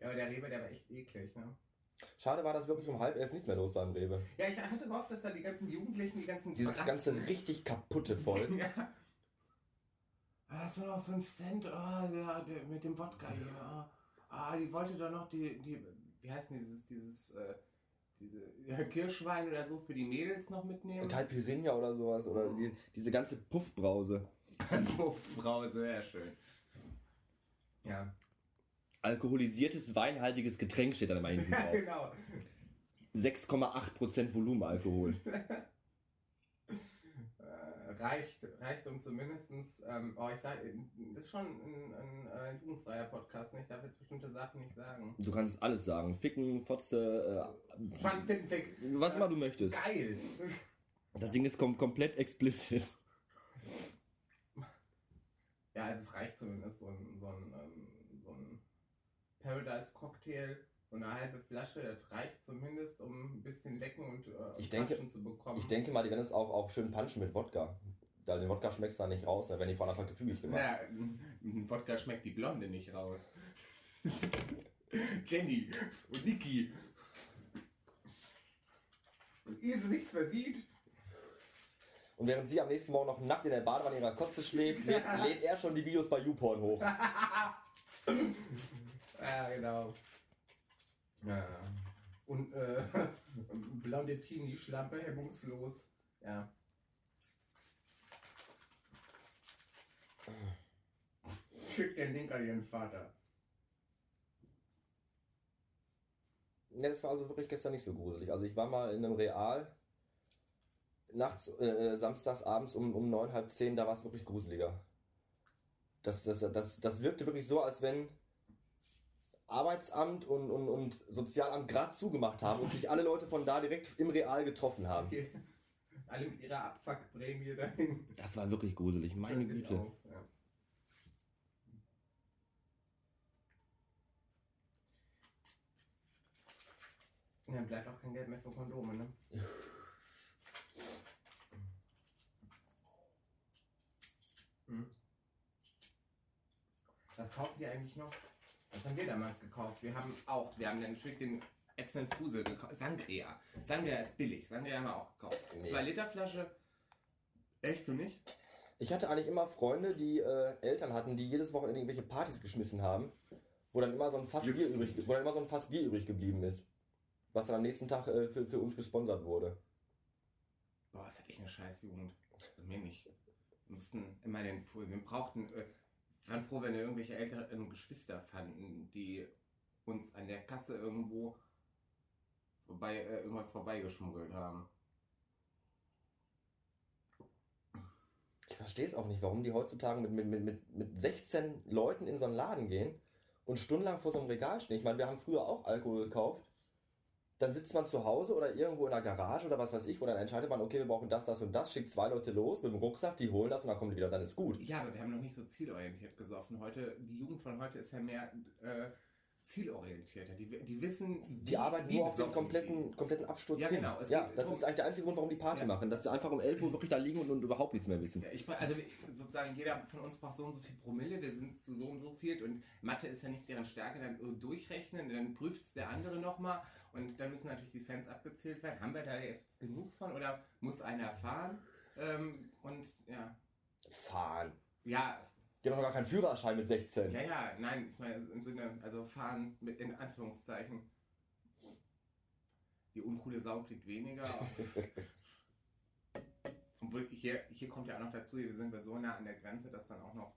Ja, aber der Rewe, der war echt eklig, ne? Schade war, dass wirklich um halb elf nichts mehr los war im Rewe. Ja, ich hatte gehofft, dass da die ganzen Jugendlichen, die ganzen. Dieses ganze richtig kaputte Volk. Ja. Ah, so noch 5 Cent, ah, der, der, mit dem Wodka hier. Ah, ah, die wollte doch noch die, die, wie heißt denn dieses, dieses, äh, diese ja, Kirschwein oder so für die Mädels noch mitnehmen. Caipirinha oder sowas. Oder die, diese ganze Puffbrause. Puffbrause, sehr schön. Ja. Alkoholisiertes, weinhaltiges Getränk steht dann immer hinten drauf. genau. 6,8% Volumenalkohol. Äh, reicht, reicht um zumindestens, ähm, oh, ich sag, das ist schon ein, ein, äh, jugendfreier Podcast, ne? ich darf jetzt bestimmte Sachen nicht sagen. Du kannst alles sagen. Ficken, Fotze, äh, Schwanztittenfick. was immer du möchtest. Geil. Das Ding ist kom komplett explicit. Ja, also es reicht zumindest so ein, so ein, ähm, so ein Paradise-Cocktail, so eine halbe Flasche, das reicht zumindest, um ein bisschen lecken und äh, Ich denke- zu bekommen. Ich denke mal, die werden es auch, auch schön punchen mit Wodka. Da den Wodka schmeckst du da nicht raus, da werden die Frauen einfach gefügig gemacht. Ja, Wodka schmeckt die Blonde nicht raus. Jenny und Niki. Und ehe sie sich's versieht, Und während sie am nächsten Morgen noch nackt in der Badewanne ihrer Kotze schläft, lädt, lädt er schon die Videos bei YouPorn hoch. Ja, genau. Ja. Und äh, blonde Teenie-Schlampe hemmungslos. Ja. Schick den Link an ihren Vater. Ja, das war also wirklich gestern nicht so gruselig. Also ich war mal in einem Real nachts, äh, samstags abends um, um neun, halb zehn, da war es wirklich gruseliger. Das, das, das, das wirkte wirklich so, als wenn Arbeitsamt und, und, und Sozialamt gerade zugemacht haben und sich alle Leute von da direkt im Real getroffen haben. Okay. Alle mit ihrer Abfuckprämie dahin. Das war wirklich gruselig, meine Güte. auf, Ja. Ja, Dann bleibt auch kein Geld mehr für Kondome, ne? Hm. Was kaufen die eigentlich noch? Was haben wir damals gekauft? Wir haben auch, wir haben dann natürlich den ätzenden Fusel gekauft. Sangria. Sangria ist billig. Sangria haben wir auch gekauft. Nee. Zwei Liter Flasche. Echt, du nicht? Ich hatte eigentlich immer Freunde, die äh, Eltern hatten, die jedes Wochenende irgendwelche Partys geschmissen haben, wo dann immer so ein Fass Bier übrig, wo dann immer so ein Fass Bier übrig geblieben ist, was dann am nächsten Tag äh, für, für uns gesponsert wurde. Boah, das hat echt eine scheiß Jugend. Bei mir nicht. Wir mussten immer den, wir brauchten, äh, waren froh, wenn wir irgendwelche älteren Geschwister fanden, die uns an der Kasse irgendwo vorbei, äh, irgendwann vorbeigeschmuggelt haben. Ich verstehe es auch nicht, warum die heutzutage mit, mit, mit, mit, mit 16 Leuten in so einen Laden gehen und stundenlang vor so einem Regal stehen. Ich meine, wir haben früher auch Alkohol gekauft. Dann sitzt man zu Hause oder irgendwo in der Garage oder was weiß ich, wo dann entscheidet man, okay, wir brauchen das, das und das, schickt zwei Leute los mit dem Rucksack, die holen das und dann kommen die wieder, dann ist gut. Ja, aber wir haben noch nicht so zielorientiert gesoffen. Heute, die Jugend von heute ist ja mehr äh, zielorientierter. Die, die wissen, wie, Die arbeiten wie nur auf den kompletten, kompletten Absturz Ja, hin. genau, Ja, das drum- ist eigentlich der einzige Grund, warum die Party Ja. machen, dass sie einfach um 11 Uhr wirklich da liegen und, und überhaupt nichts mehr wissen. Ja, Ich, also sozusagen jeder von uns braucht so und so viel Promille, wir sind so und so viel und Mathe ist ja nicht deren Stärke, dann äh, durchrechnen, dann prüft es der andere nochmal und dann müssen natürlich die Cents abgezählt werden. Haben wir da jetzt genug von oder muss einer fahren? Ähm, und ja, Fahren. ja, Die haben noch gar keinen Führerschein mit 16. ja, ja, nein, ich meine im Sinne, also fahren mit in Anführungszeichen. Die uncoole Sau kriegt weniger. Obwohl, hier, hier kommt ja auch noch dazu, wir sind wir so nah an der Grenze, dass dann auch noch,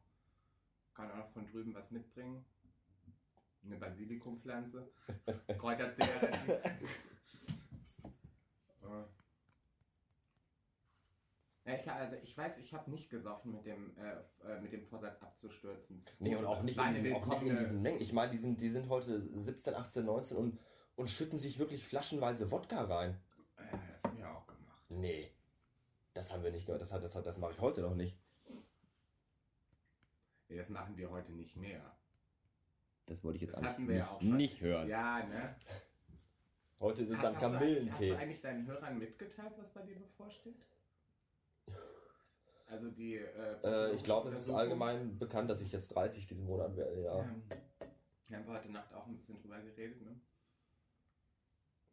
kann auch noch von drüben was mitbringen. Eine Basilikumpflanze, Kräuterzigaretten. Äh. Ja, ich, also ich weiß, ich habe nicht gesoffen mit dem, äh, äh, mit dem Vorsatz abzustürzen. Nee, und auch nicht, in diesen, auch nicht in diesen Mengen. Ich meine, die sind, die sind heute 17, 18, 19 und, und schütten sich wirklich flaschenweise Wodka rein. Ja, das haben wir auch gemacht. Nee. Das haben wir nicht gemacht. Das, das, das mache ich heute noch nicht. Nee, das machen wir heute nicht mehr. Das wollte ich jetzt Das wir ja nicht, nicht hören. Ja, ne? Heute ist es Hast- dann eigentlich- Hast Kamillentee. du eigentlich deinen Hörern mitgeteilt, was bei dir bevorsteht? Also die. Äh, Äh, ich glaube, es ist allgemein bekannt, dass ich jetzt 30 diesen Monat werde, ja. Ja. Wir haben heute Nacht auch ein bisschen drüber geredet, ne?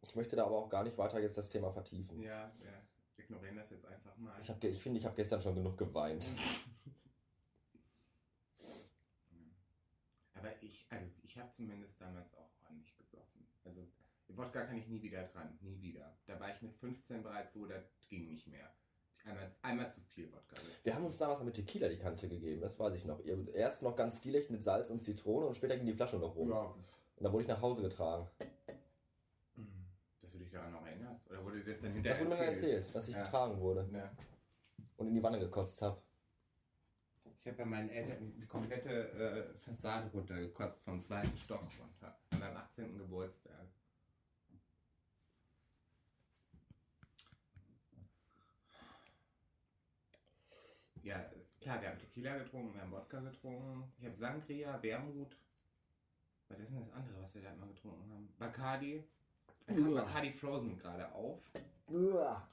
Ich möchte da aber auch gar nicht weiter jetzt das Thema vertiefen. Ja, wir ignorieren das jetzt einfach mal. Ich, hab, ich finde, ich habe gestern schon genug geweint. Aber ich, also ich habe zumindest damals auch ordentlich gesoffen. Also Wodka kann ich nie wieder dran, nie wieder. Da war ich mit 15 bereits so, das ging nicht mehr. Einmal, einmal zu viel Wodka. Wir haben uns damals mal mit Tequila die Kante gegeben, das weiß ich noch. Erst noch ganz stilecht mit Salz und Zitrone und später ging die Flasche noch rum. Ja, Und dann wurde ich nach Hause getragen. dass du dich daran noch erinnerst. Oder wurde das dann Das hinterher wurde mir dann erzählt, dass ich Ja. getragen wurde Ja. und in die Wanne gekotzt habe. Ich habe bei meinen Eltern die komplette äh, Fassade runtergekotzt, vom zweiten Stock runter. An meinem 18. Geburtstag. Ja, klar, wir haben Tequila getrunken, wir haben Wodka getrunken. Ich habe Sangria, Wermut. Was ist denn das andere, was wir da immer getrunken haben? Bacardi. Ich habe Uah. Bacardi Frozen gerade auf.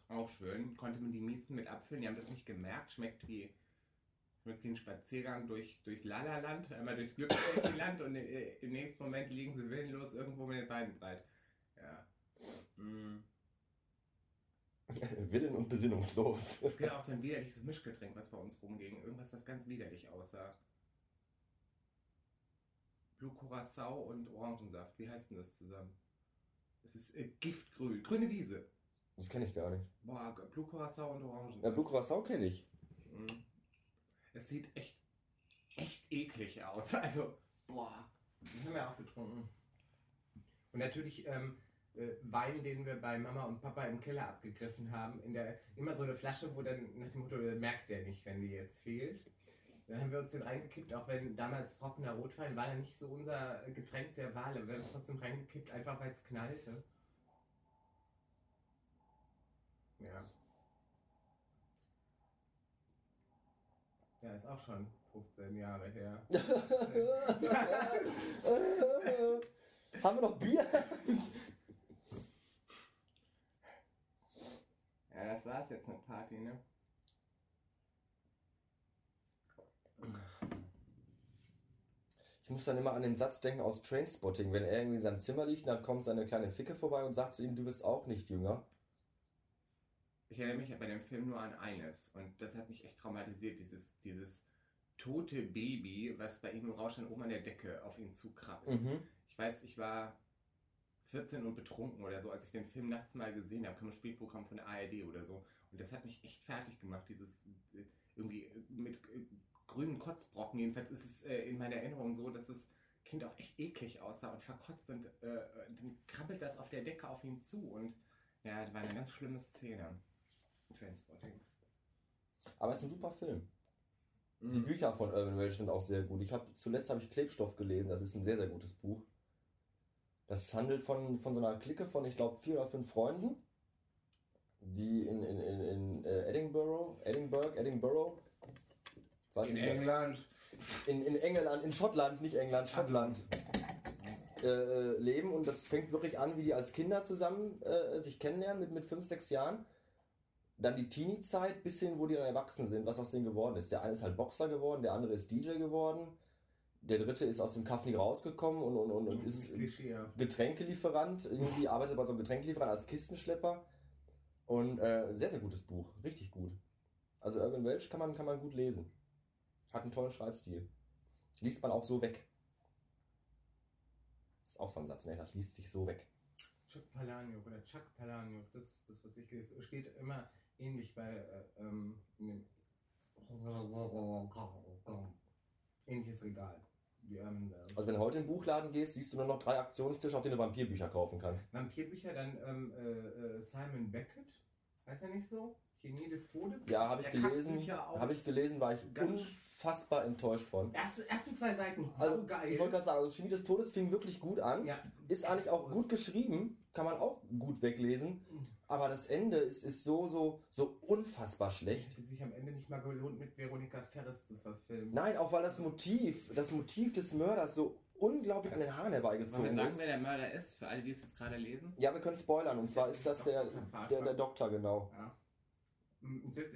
Auch schön. Konnte man die Miezen mit Apfeln, die haben das nicht gemerkt. Schmeckt wie, schmeckt wie ein Spaziergang durch, durchs Lalaland, einmal durchs Glücksland und äh, im nächsten Moment liegen sie willenlos irgendwo mit den Beinen breit. Ja. Mm. Willen und besinnungslos. Es gibt auch so ein widerliches Mischgetränk, was bei uns rumging. Irgendwas, was ganz widerlich aussah. Blue Curacao und Orangensaft. Wie heißt denn das zusammen? Es ist äh, Giftgrün. Grüne Wiese. Das kenne ich gar nicht. Boah, Blue Curacao und Ja, Orangensaft. Blue Curacao kenne ich. Mhm. Es sieht echt, echt eklig aus. Also, boah. Das haben wir auch getrunken. Und natürlich ähm, äh, Wein, den wir bei Mama und Papa im Keller abgegriffen haben. In der, immer so eine Flasche, wo dann nach dem Motto, der merkt der nicht, wenn die jetzt fehlt. Dann haben wir uns den reingekippt, auch wenn damals trockener Rotwein war ja nicht so unser Getränk der Wahl. aber Wir haben es trotzdem reingekippt, einfach weil es knallte. Ja. Ja, ist auch schon 15 Jahre her. Haben wir noch Bier? Ja, das war's jetzt mit Party, ne? Ich muss dann immer an den Satz denken aus Trainspotting. Wenn er irgendwie in seinem Zimmer liegt, dann kommt seine kleine Ficke vorbei und sagt zu ihm, du bist auch nicht jünger. Ich erinnere mich bei dem Film nur an eines und das hat mich echt traumatisiert, dieses, dieses tote Baby, was bei ihm im Rauschen oben an der Decke auf ihn zukrabbelt. Mhm. Ich weiß, ich war 14 und betrunken oder so, als ich den Film nachts mal gesehen habe, kam ein Spielprogramm von der ARD oder so. Und das hat mich echt fertig gemacht, dieses äh, irgendwie äh, mit äh, grünen Kotzbrocken. Jedenfalls ist es in meiner Erinnerung so, dass das Kind auch echt eklig aussah und verkotzt und äh, dann krabbelt das auf der Decke auf ihn zu und ja, das war eine ganz schlimme Szene. Trainspotting. Aber es ist ein super Film. Mhm. Die Bücher von Urban Welch sind auch sehr gut. Ich habe zuletzt habe ich Klebstoff gelesen. Das ist ein sehr sehr gutes Buch. Das handelt von, von so einer Clique von, ich glaube, vier oder fünf Freunden, die in, in, in, in äh, Edinburgh, Edinburgh, Edinburgh, weiß In. England. in, in England, in Schottland, nicht England, Schottland, äh, äh, leben. Und das fängt wirklich an, wie die als Kinder zusammen äh, sich kennenlernen, mit, mit fünf, sechs Jahren. Dann die Teenie-Zeit, bis hin, wo die dann erwachsen sind, was aus denen geworden ist. Der eine ist halt Boxer geworden, der andere ist DJ geworden. Der dritte ist aus dem Kaff nie rausgekommen und, und, und, und ist. Getränkelieferant. Irgendwie arbeitet bei so einem Getränkelieferant als Kistenschlepper. Und äh, sehr, sehr gutes Buch. Richtig gut. Also Urban Welch kann man, kann man gut lesen. Hat einen tollen Schreibstil. Liest man auch so weg. Ist auch so ein Satz, ne? Das liest sich so weg. Chuck Palahniuk oder Chuck Palahniuk, das ist das, was ich lese. Steht immer ähnlich bei äh, ähm, in dem ähnliches Regal. Die ähm, Also wenn du heute in den Buchladen gehst, siehst du nur noch drei Aktionstische, auf denen du Vampirbücher kaufen kannst. Vampirbücher, dann ähm, äh, äh, Simon Beckett, heißt er nicht so? Chemie des Todes? Ja, habe ich gelesen. Aus. Habe ich gelesen, war ich unfassbar enttäuscht von. Erste, ersten zwei Seiten, so Also, geil. ich wollte gerade sagen, also Chemie des Todes fing wirklich gut an. ja, Ist eigentlich auch gut geschrieben, kann man auch gut weglesen. Aber das Ende ist, ist so, so, so unfassbar schlecht. hätte sich am Ende nicht mal gelohnt, mit Veronika Ferres zu verfilmen. Nein, auch weil das Motiv, das Motiv des Mörders so unglaublich an den Haaren herbeigezogen wir sagen, ist. wer der Mörder ist, für alle, die es jetzt gerade lesen? Ja, wir können spoilern. Und zwar ist das der, der, der Doktor, genau. Ja.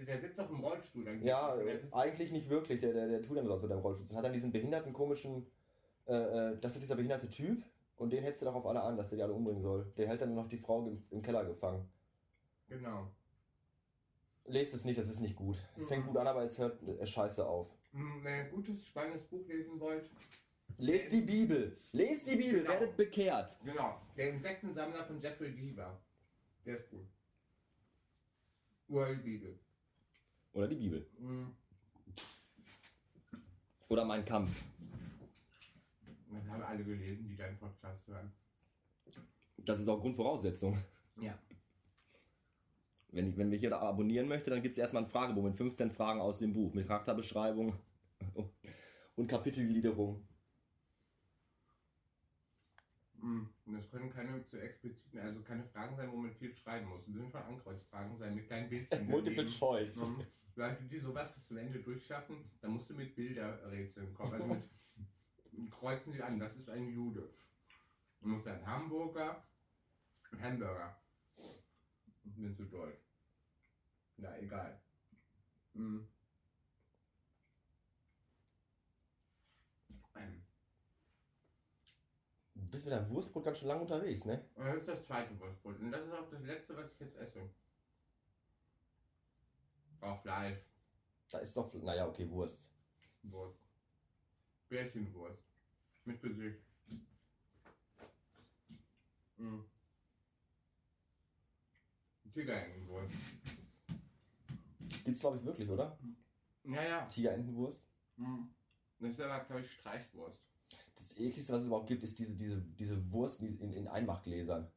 Der sitzt doch im Rollstuhl. Dann Ja, eigentlich nicht wirklich. Der, der, der tut dann sonst unter dem Rollstuhl. Das hat dann diesen behinderten, komischen, äh, äh, das ist dieser behinderte Typ. Und den hetzt er doch auf alle an, dass er die alle umbringen soll. Der hält dann noch die Frau im, im Keller gefangen. Genau. Lest es nicht, das ist nicht gut. Es Mhm. fängt gut an, aber es hört äh, scheiße auf. Mm, Wenn ihr ein gutes, spannendes Buch lesen wollt, Lest die Bibel. Lest die Bibel, Genau. werdet bekehrt. genau, der Insektensammler von Jeffrey Deaver. Der ist gut. World Bibel. Oder die Bibel. Mm, Oder mein Kampf. Das haben alle gelesen, die deinen Podcast hören. Das ist auch Grundvoraussetzung. Ja. Wenn, ich, wenn mich jeder abonnieren möchte, dann gibt es erstmal einen Fragebogen mit 15 Fragen aus dem Buch. Mit Charakterbeschreibung und Kapitelgliederung. Und Das können keine zu expliziten, also keine Fragen sein, wo man viel schreiben muss. Das sind schon Ankreuzfragen sein mit kleinen Bildchen. Multiple daneben. Choice. Leute, die sowas bis zum Ende durchschaffen, da musst du mit Bilderrätseln kommen. Also mit, kreuzen sie an, das ist ein Jude. Du musst ein Hamburger, Hamburger. Ich bin zu deutsch. Na, egal. Mhm. Ähm, Du bist mit deinem Wurstbrot ganz schön lang unterwegs, ne? das ist das zweite Wurstbrot. Und das ist auch das letzte, was ich jetzt esse. Brauch Fleisch. Da ist doch, naja, okay, Wurst. Wurst. Bärchenwurst. Mit Gesicht. Mhm. Tigerentenwurst. Gibt's, glaube ich, wirklich, oder? Ja, ja. Tigerentenwurst. Mhm. Das ist aber, glaube ich, Streichwurst. Das ekligste, was es überhaupt gibt, ist diese, diese, diese Wurst in, in Einmachgläsern.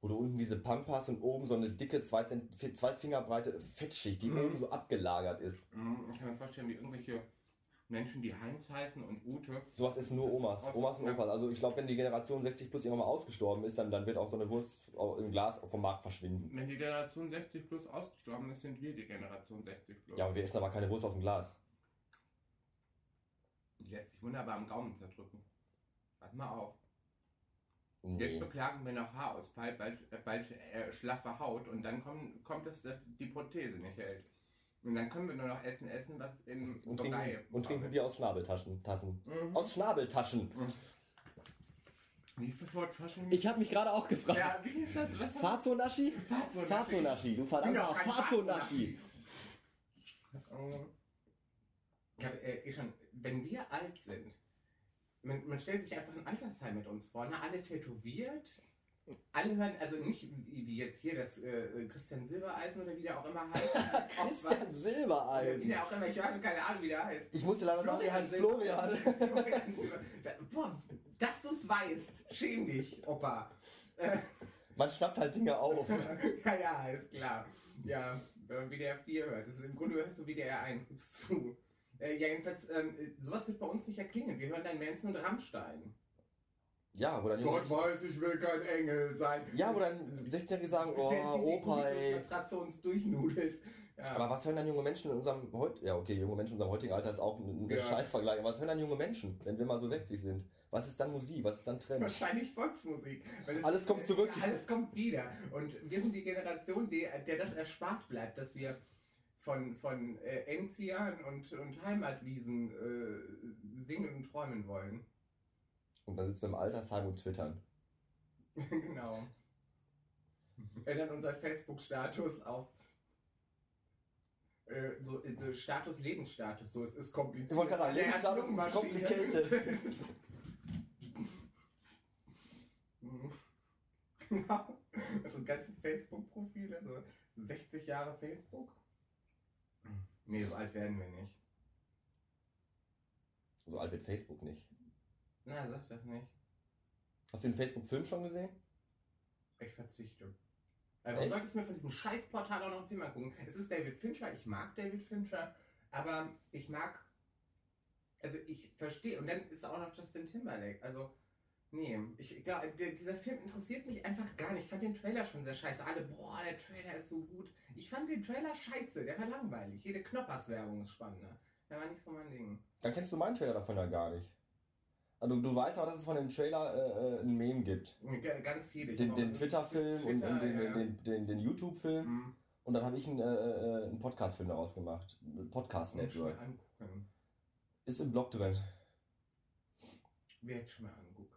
Wo du unten diese Pampas und oben so eine dicke, zwei, Zent- zwei Finger breite Fettschicht, die Mhm. oben so abgelagert ist. Mhm. Ich kann mir vorstellen, wie irgendwelche Menschen, die Heinz heißen und Ute. Sowas essen nur Omas. aus- Omas und. Opas. Also ich glaube, wenn die Generation 60 plus irgendwann mal ausgestorben ist, dann, dann wird auch so eine Wurst im Glas vom Markt verschwinden. Wenn die Generation 60 plus ausgestorben ist, sind wir die Generation 60 plus. Ja, und wir essen aber keine Wurst aus dem Glas. Lässt sich wunderbar am Gaumen zerdrücken. Warte mal auf. Jetzt Nee. beklagen wir noch Haarausfall, bald, äh, bald äh, schlaffe Haut und dann kommt, kommt es, dass die Prothese nicht hält. Und dann können wir nur noch essen, essen, was im Und Brei trinken, und trinken. Bier aus Schnabeltaschen. Tassen. Mhm. Aus Schnabeltaschen. Wie ist das Wort Fasching? Ich habe mich gerade auch gefragt. Ja, wie ist das? Was Fazonaschi? Fazonaschi. Fazonaschi, du verdammter kein Fazonaschi. Ich habe äh, eh schon, wenn wir alt sind, man, man stellt sich einfach ein Altersheim mit uns vor, ne? alle tätowiert, alle hören, also nicht wie wie jetzt hier das äh, Christian Silbereisen oder wie der auch immer heißt. Christian Wie Silbereisen. der auch immer, ich habe keine Ahnung, wie der heißt. Ich muss dir leider sagen, er heißt Florian Florian. Boah, dass du es weißt, schäm dich, Opa. Man schnappt halt Dinge auf. ja, ja, ist klar. Ja, wenn man WDR 4 hört. Das ist, Im Grunde hörst du WDR 1, gibst zu. Äh, ja, jedenfalls, ähm, äh, sowas wird bei uns nicht erklingen. Wir hören dann Manson und Rammstein. Ja, wo dann Gott weiß, ich will kein Engel sein. Ja, wo dann 16-Jährige sagen, oh, die Opa, ey. Matratze uns durchnudelt. Ja. Aber was hören dann junge Menschen in unserem heut ja okay, junge Menschen in unserem heutigen Alter ist auch ein, ein Ja. Scheißvergleich, aber was hören dann junge Menschen, wenn wir mal so 60 sind? Was ist dann Musik? Was ist dann Trend? Wahrscheinlich Volksmusik. Alles kommt zurück. Alles kommt wieder. Und wir sind die Generation, der, der das erspart bleibt, dass wir von, von äh, Enzian und, und Heimatwiesen äh, singen und träumen wollen. Und dann sitzen im Altersheim und twittern. genau. Ändern unser Facebook-Status auf äh, so, so Status, Lebensstatus. So, es ist kompliziert. Ich wollte gerade sagen, Lebensstatus ist complicated. Mhm. Genau. Also ganzen Facebook-Profile, so 60 Jahre Facebook. Nee, so alt werden wir nicht. So alt wird Facebook nicht. Na, sag das nicht. Hast du den Facebook-Film schon gesehen? Ich verzichte. Also, Echt? sollte ich mir von diesem Scheißportal auch noch einen Film angucken? Es ist David Fincher, ich mag David Fincher, aber ich mag. Also, ich verstehe. Und dann ist auch noch Justin Timberlake. Also, nee, ich glaube, dieser Film interessiert mich einfach gar nicht. Ich fand den Trailer schon sehr scheiße. Alle, boah, der Trailer ist so gut. Ich fand den Trailer scheiße, der war langweilig. Jede Knoppers-Werbung ist spannender. Der war nicht so mein Ding. Dann kennst du meinen Trailer davon ja gar nicht. Also du weißt aber, dass es von dem Trailer äh, äh, ein Meme gibt. G- Ganz viele. Den, den Twitter-Film und, Twitter, und den, ja. den, den, den YouTube-Film. Mhm. Und dann habe ich einen, äh, äh, einen Podcast-Film daraus gemacht. Mir angucken. Ist im Blog drin. Werde ich schon mal angucken.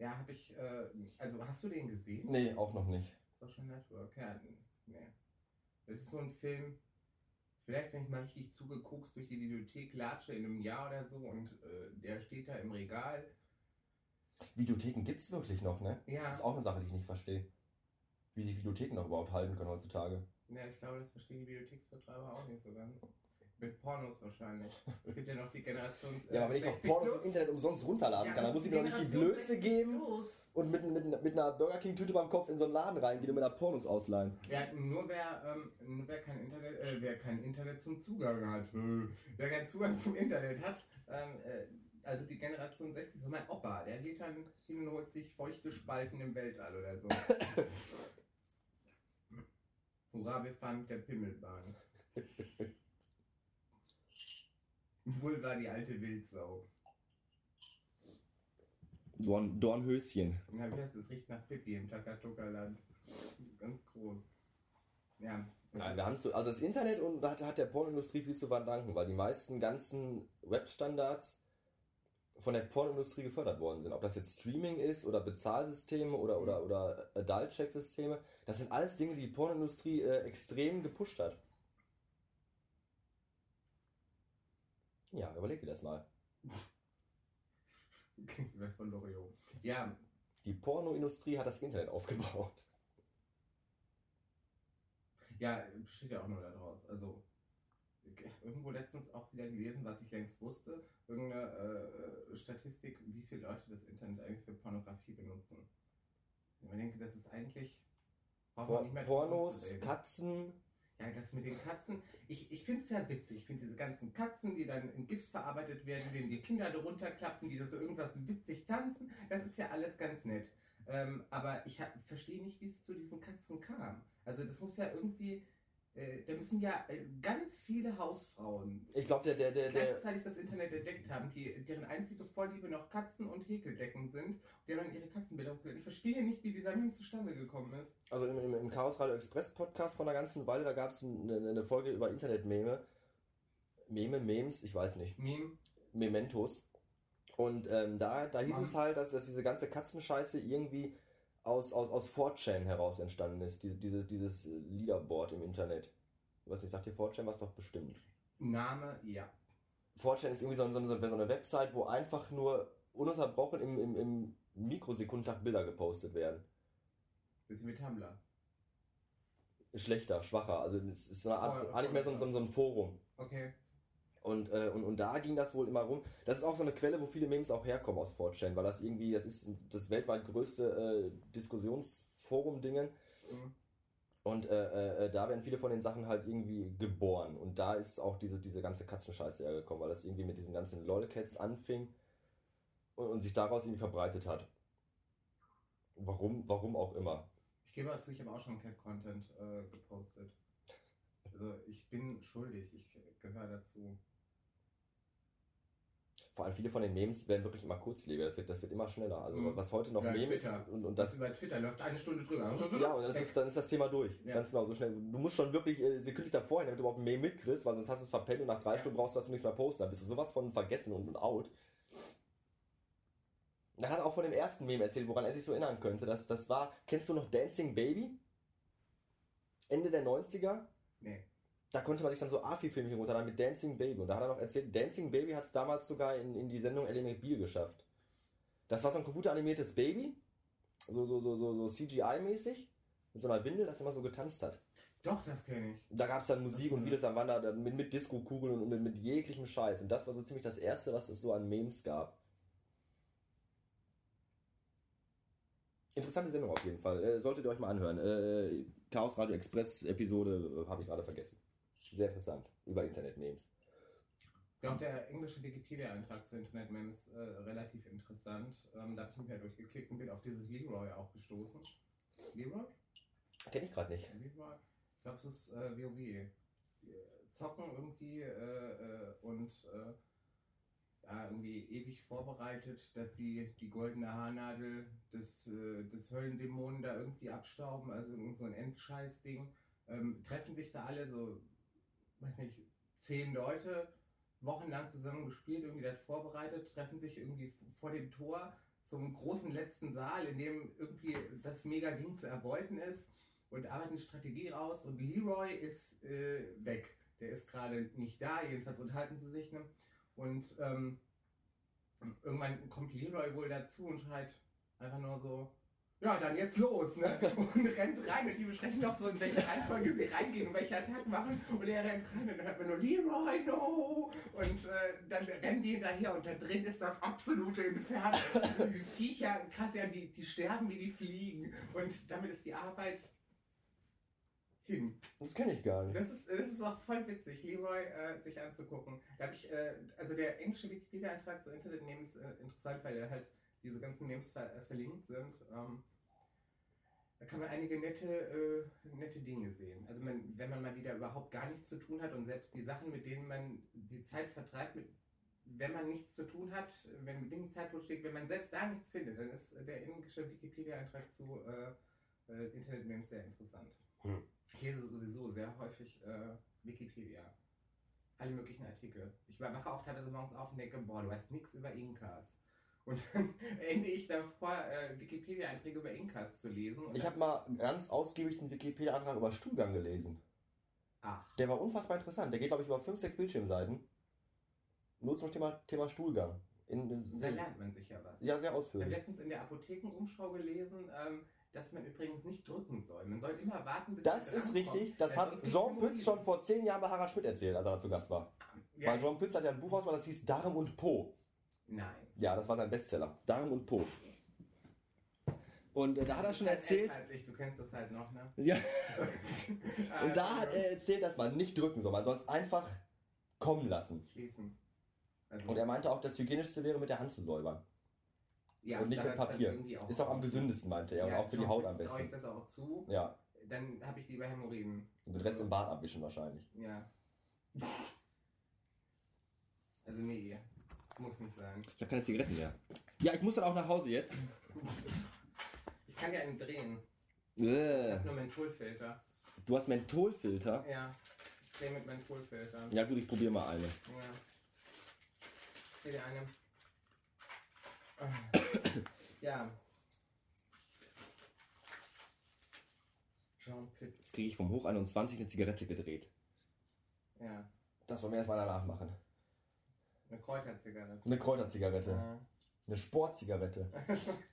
Ja, habe ich, äh, also hast du den gesehen? Nee, auch noch nicht. Social Network, ja, nee. Das ist so ein Film, vielleicht wenn ich mal richtig zugeguckt durch die Bibliothek latsche in einem Jahr oder so und äh, der steht da im Regal. Videotheken gibt es wirklich noch, ne? Ja, Das ist auch eine Sache, die ich nicht verstehe. Wie sich Videotheken noch überhaupt halten können heutzutage. ja, ich glaube, das verstehen die Bibliotheksbetreiber auch nicht so ganz. Mit Pornos wahrscheinlich. Es gibt ja noch die Generation. äh, Ja, aber wenn ich doch 60 Pornos plus. im Internet umsonst runterladen Ja, kann, dann muss ich mir doch nicht die Blöße 60 geben plus. und mit, mit, mit einer Burger King-Tüte beim Kopf in so einen Laden reingehen und mir da Pornos ausleihen. Ja, nur wer, ähm, nur wer kein Internet, äh, wer kein Internet zum Zugang hat, äh, wer keinen Zugang zum Internet hat, ähm, äh, also die Generation 60, so mein Opa, der geht dann hin und holt sich feuchte Spalten im Weltall oder so. Hurra, wir fahren mit der Pimmelbahn. Wohl war die alte Wildsau. Dorn, Dornhöschen. Na, wie heißt es? Riecht nach Pippi im Takatuka-Land. Ganz groß. Ja. Ja, wir haben zu, also das Internet und da hat, hat der Pornindustrie viel zu verdanken, weil die meisten ganzen Webstandards von der Pornindustrie gefördert worden sind. Ob das jetzt Streaming ist oder Bezahlsysteme oder, oder, oder Adult-Check-Systeme, das sind alles Dinge, die die Pornindustrie äh, extrem gepusht hat. Ja, überleg dir das mal. Klingt was von Loriot. Ja, Die Pornoindustrie hat das Internet aufgebaut. ja, besteht ja auch nur daraus. Also, irgendwo letztens auch wieder gelesen, was ich längst wusste. Irgendeine äh, Statistik, wie viele Leute das Internet eigentlich für Pornografie benutzen. Ich denke, das ist eigentlich. Por nicht mehr drüber Pornos. Katzen. Ja, das mit den Katzen. Ich, ich finde es ja witzig. Ich finde diese ganzen Katzen, die dann in GIFs verarbeitet werden, denen die Kinder darunter klappen, die da so irgendwas witzig tanzen. Das ist ja alles ganz nett. Ähm, aber ich verstehe nicht, wie es zu diesen Katzen kam. Also das muss ja irgendwie. Äh, da müssen ja äh, ganz viele Hausfrauen Ich glaube, der, der, der, der, gleichzeitig das Internet entdeckt haben, die, deren einzige Vorliebe noch Katzen und Häkeldecken sind, die dann ihre Katzenbilder hochgeladen. Ich verstehe nicht, wie dieser Meme zustande gekommen ist. also im, im, im Chaos Radio Express Podcast von einer ganzen Weile, da gab es eine, eine Folge über Internet-Meme. Meme, Memes, ich weiß nicht. Meme. Mementos. Und ähm, da, da hieß Mann. es halt, dass, dass diese ganze Katzenscheiße irgendwie aus, aus, aus 4chan heraus entstanden ist. Diese, diese, dieses Leaderboard im Internet. Ich weiß nicht, sagt dir 4chan was doch bestimmt? Name, ja. 4chan ist irgendwie so, so, so, eine Website, wo einfach nur ununterbrochen im, im, im Mikrosekundentakt Bilder gepostet werden. Bisschen wie Tumblr. Schlechter, schwacher. Also es ist eine Art, Voll, eigentlich mehr so, so, so ein Forum. Okay. Und, äh, und, und da ging das wohl immer rum. Das ist auch so eine Quelle, wo viele Memes auch herkommen aus 4chan, weil das irgendwie, das ist das weltweit größte äh, Diskussionsforum-Dingen. Mhm. Und äh, äh, da werden viele von den Sachen halt irgendwie geboren. Und da ist auch diese, diese ganze Katzenscheiße hergekommen, weil das irgendwie mit diesen ganzen LOL-Cats anfing und, und sich daraus irgendwie verbreitet hat. Warum, warum auch immer. Ich gebe dazu, ich habe auch schon Cat-Content äh, gepostet. Also ich bin schuldig, ich gehöre dazu. Vor allem viele von den Memes werden wirklich immer kurzlebiger. Das wird, das wird immer schneller. Also Mhm. was heute noch Ja, Memes Twitter. und, und Das das über Twitter läuft eine Stunde drüber. Ja, und dann ist, das, dann ist das Thema durch. Ja. Ganz genau, so schnell. Du musst schon wirklich äh, sekündlich davor hin, damit du überhaupt ein Meme mitkriegst, weil sonst hast du es verpennt und nach drei Ja. Stunden brauchst du dazu nichts mehr posten. Dann bist du sowas von vergessen und, und out. Dann hat er auch von dem ersten Meme erzählt, woran er sich so erinnern könnte. Das, das war, kennst du noch Dancing Baby? Ende der 90er? Nee. Da konnte man sich dann so AFI-Filmchen runterladen mit Dancing Baby. Und da hat er noch erzählt, Dancing Baby hat es damals sogar in, in die Sendung Ellie McBeal geschafft. Das war so ein computeranimiertes Baby, so, so, so, so, so CGI-mäßig, mit so einer Windel, das immer so getanzt hat. Doch, das kenne ich. Da gab es dann Musik und Videos am Wander mit, mit Disco-Kugeln und mit, mit jeglichem Scheiß. Und das war so ziemlich das erste, was es so an Memes gab. Interessante Sendung auf jeden Fall. Äh, solltet ihr euch mal anhören. Äh, Chaos Radio Express Episode äh, habe ich gerade vergessen. Sehr interessant. Über Internet-Memes. Ja, auch der englische Wikipedia-Eintrag zu Internet-Memes äh, relativ interessant. Ähm, da habe ich mich ja durchgeklickt und bin auf dieses Leroy auch gestoßen. Leroy? Kenne ich gerade nicht. Leroy? Ich glaube, es ist äh, WoW. Die zocken irgendwie äh, äh, und äh, irgendwie ewig vorbereitet, dass sie die goldene Haarnadel des, äh, des Höllendämonen da irgendwie abstauben, also irgend so ein Endscheiß-Ding. Ähm, treffen sich da alle so, weiß nicht, zehn Leute, wochenlang zusammen gespielt, irgendwie das vorbereitet, treffen sich irgendwie vor dem Tor zum großen letzten Saal, in dem irgendwie das Mega-Ding zu erbeuten ist und arbeiten Strategie raus und Leroy ist äh, weg. Der ist gerade nicht da, jedenfalls unterhalten sie sich. Ne? Und ähm, irgendwann kommt Leroy wohl dazu und schreit einfach nur so, ja, dann jetzt los, ne? Und rennt rein und die besprechen noch so, in welche Reihenfolge sie reingehen und welche Attacken machen. Und er rennt rein und dann hört man nur Leroy, no! Und äh, dann rennen die hinterher und da drin ist das absolute Inferno. die Viecher, krass, ja, die, die sterben wie die fliegen. Und damit ist die Arbeit hin. Das kenne ich gar nicht. Das ist, das ist auch voll witzig, Leroy äh, sich anzugucken. Da habe ich, äh, also der englische Wikipedia-Eintrag zu Internet-Memes äh, interessant, weil da halt diese ganzen Memes ver äh, verlinkt sind. Ähm, da kann man einige nette, äh, nette Dinge sehen. Also man, wenn man mal wieder überhaupt gar nichts zu tun hat und selbst die Sachen, mit denen man die Zeit vertreibt, mit, wenn man nichts zu tun hat, wenn mit Dingen Zeit steht, wenn man selbst da nichts findet, dann ist der englische Wikipedia-Eintrag zu äh, äh, Internet-Memes sehr interessant. Hm. Ich lese sowieso sehr häufig äh, Wikipedia. Alle möglichen Artikel. Ich wache auch teilweise morgens auf und denke, boah, du weißt nichts über Inkas. Und dann ende ich davor, äh, Wikipedia-Einträge über Inkas zu lesen. Ich habe mal ganz ausgiebig den Wikipedia-Antrag über Stuhlgang gelesen. Ach, Der war unfassbar interessant. Der geht, glaube ich, über 5, 6 Bildschirmseiten. Nur zum Thema, Thema Stuhlgang. In, Da lernt man sich ja was. ja, sehr Ich habe ausführlich. letztens in der Apothekenumschau gelesen, ähm, dass man übrigens nicht drücken soll. Man soll immer warten, bis Das ist richtig. Das hat Jean. Pütz schon vor zehn Jahren bei Harald Schmidt erzählt, als er zu Gast war. Ja, Weil Jean Pütz hat ja ein Buch rausgebracht, das hieß Darm und Po. Nein. Ja, das war sein Bestseller. Darm und Po. Und äh, da hat er schon halt erzählt. Als ich, du kennst das halt noch, ne? Ja, und da hat er erzählt, dass man nicht drücken soll. Man soll es einfach kommen lassen. Schließen. Also, Und er meinte auch, das Hygienischste wäre, mit der Hand zu säubern. ja, und nicht mit Papier. auch Ist auch am gesündesten, meinte er. Und auch für die Haut am traue ich besten. das auch zu. Ja. Dann habe ich lieber Hämorrhoiden. Und den Rest im Bad abwischen wahrscheinlich. Ja. Also nee, muss nicht sein. Ich habe keine Zigaretten mehr. Ja, ich muss dann auch nach Hause jetzt. Ich kann ja einen drehen. Äh, Nur Mentholfilter. Du hast Mentholfilter. Ja. Ich drehe mit Mentholfilter. Ja gut, ich probiere mal eine. Ja. Hier dir eine. Ja. John Pitt. Jetzt kriege ich vom Hoch 21 eine Zigarette gedreht. Ja. Das soll mir erstmal danach machen. Eine Kräuterzigarette. Eine Kräuterzigarette. Ja. Eine Sportzigarette.